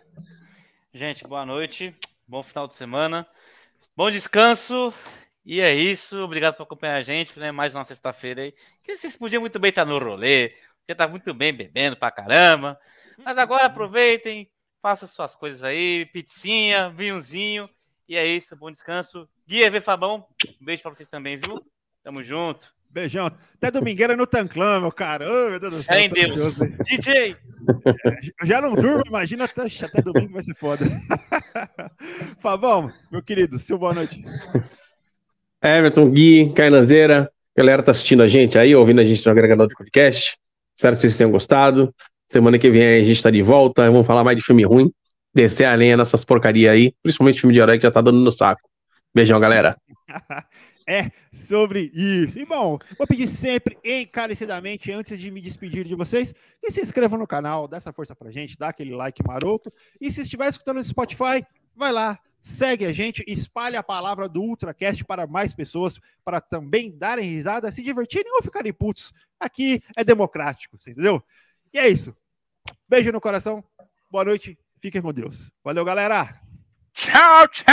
D: Gente, boa noite. Bom final de semana. Bom descanso. E é isso. Obrigado por acompanhar a gente. Né? Mais uma sexta-feira aí. Que vocês podiam muito bem estar no rolê. Já tá muito bem bebendo pra caramba. Mas agora aproveitem, façam suas coisas aí. Pizzinha, vinhozinho. E é isso. Bom descanso. Guia V Fabão. Um beijo pra vocês também, viu? Tamo junto.
A: Beijão. Até domingueira no Tanclã, meu cara. Oh, meu Deus do céu.
D: É em Deus. Ansioso. DJ!
A: É, já não durmo, imagina até, até domingo vai ser foda. [LAUGHS] Fabão, meu querido, seu boa noite.
B: Everton, Gui, Cainazeira, galera tá assistindo a gente aí, ouvindo a gente no agregador de podcast. Espero que vocês tenham gostado. Semana que vem a gente tá de volta. Vamos falar mais de filme ruim. Descer a lenha nessas porcaria aí, principalmente filme de herói que já tá dando no saco. Beijão, galera. [LAUGHS]
A: é sobre isso. E bom, vou pedir sempre, encarecidamente, antes de me despedir de vocês, que se inscrevam no canal, dá essa força pra gente, dá aquele like maroto. E se estiver escutando no Spotify, vai lá, segue a gente, espalhe a palavra do Ultracast para mais pessoas, para também darem risada, se divertirem ou ficarem putos. Aqui é democrático, entendeu? E é isso. Beijo no coração, boa noite, fiquem com Deus. Valeu, galera!
C: Tchau, tchau!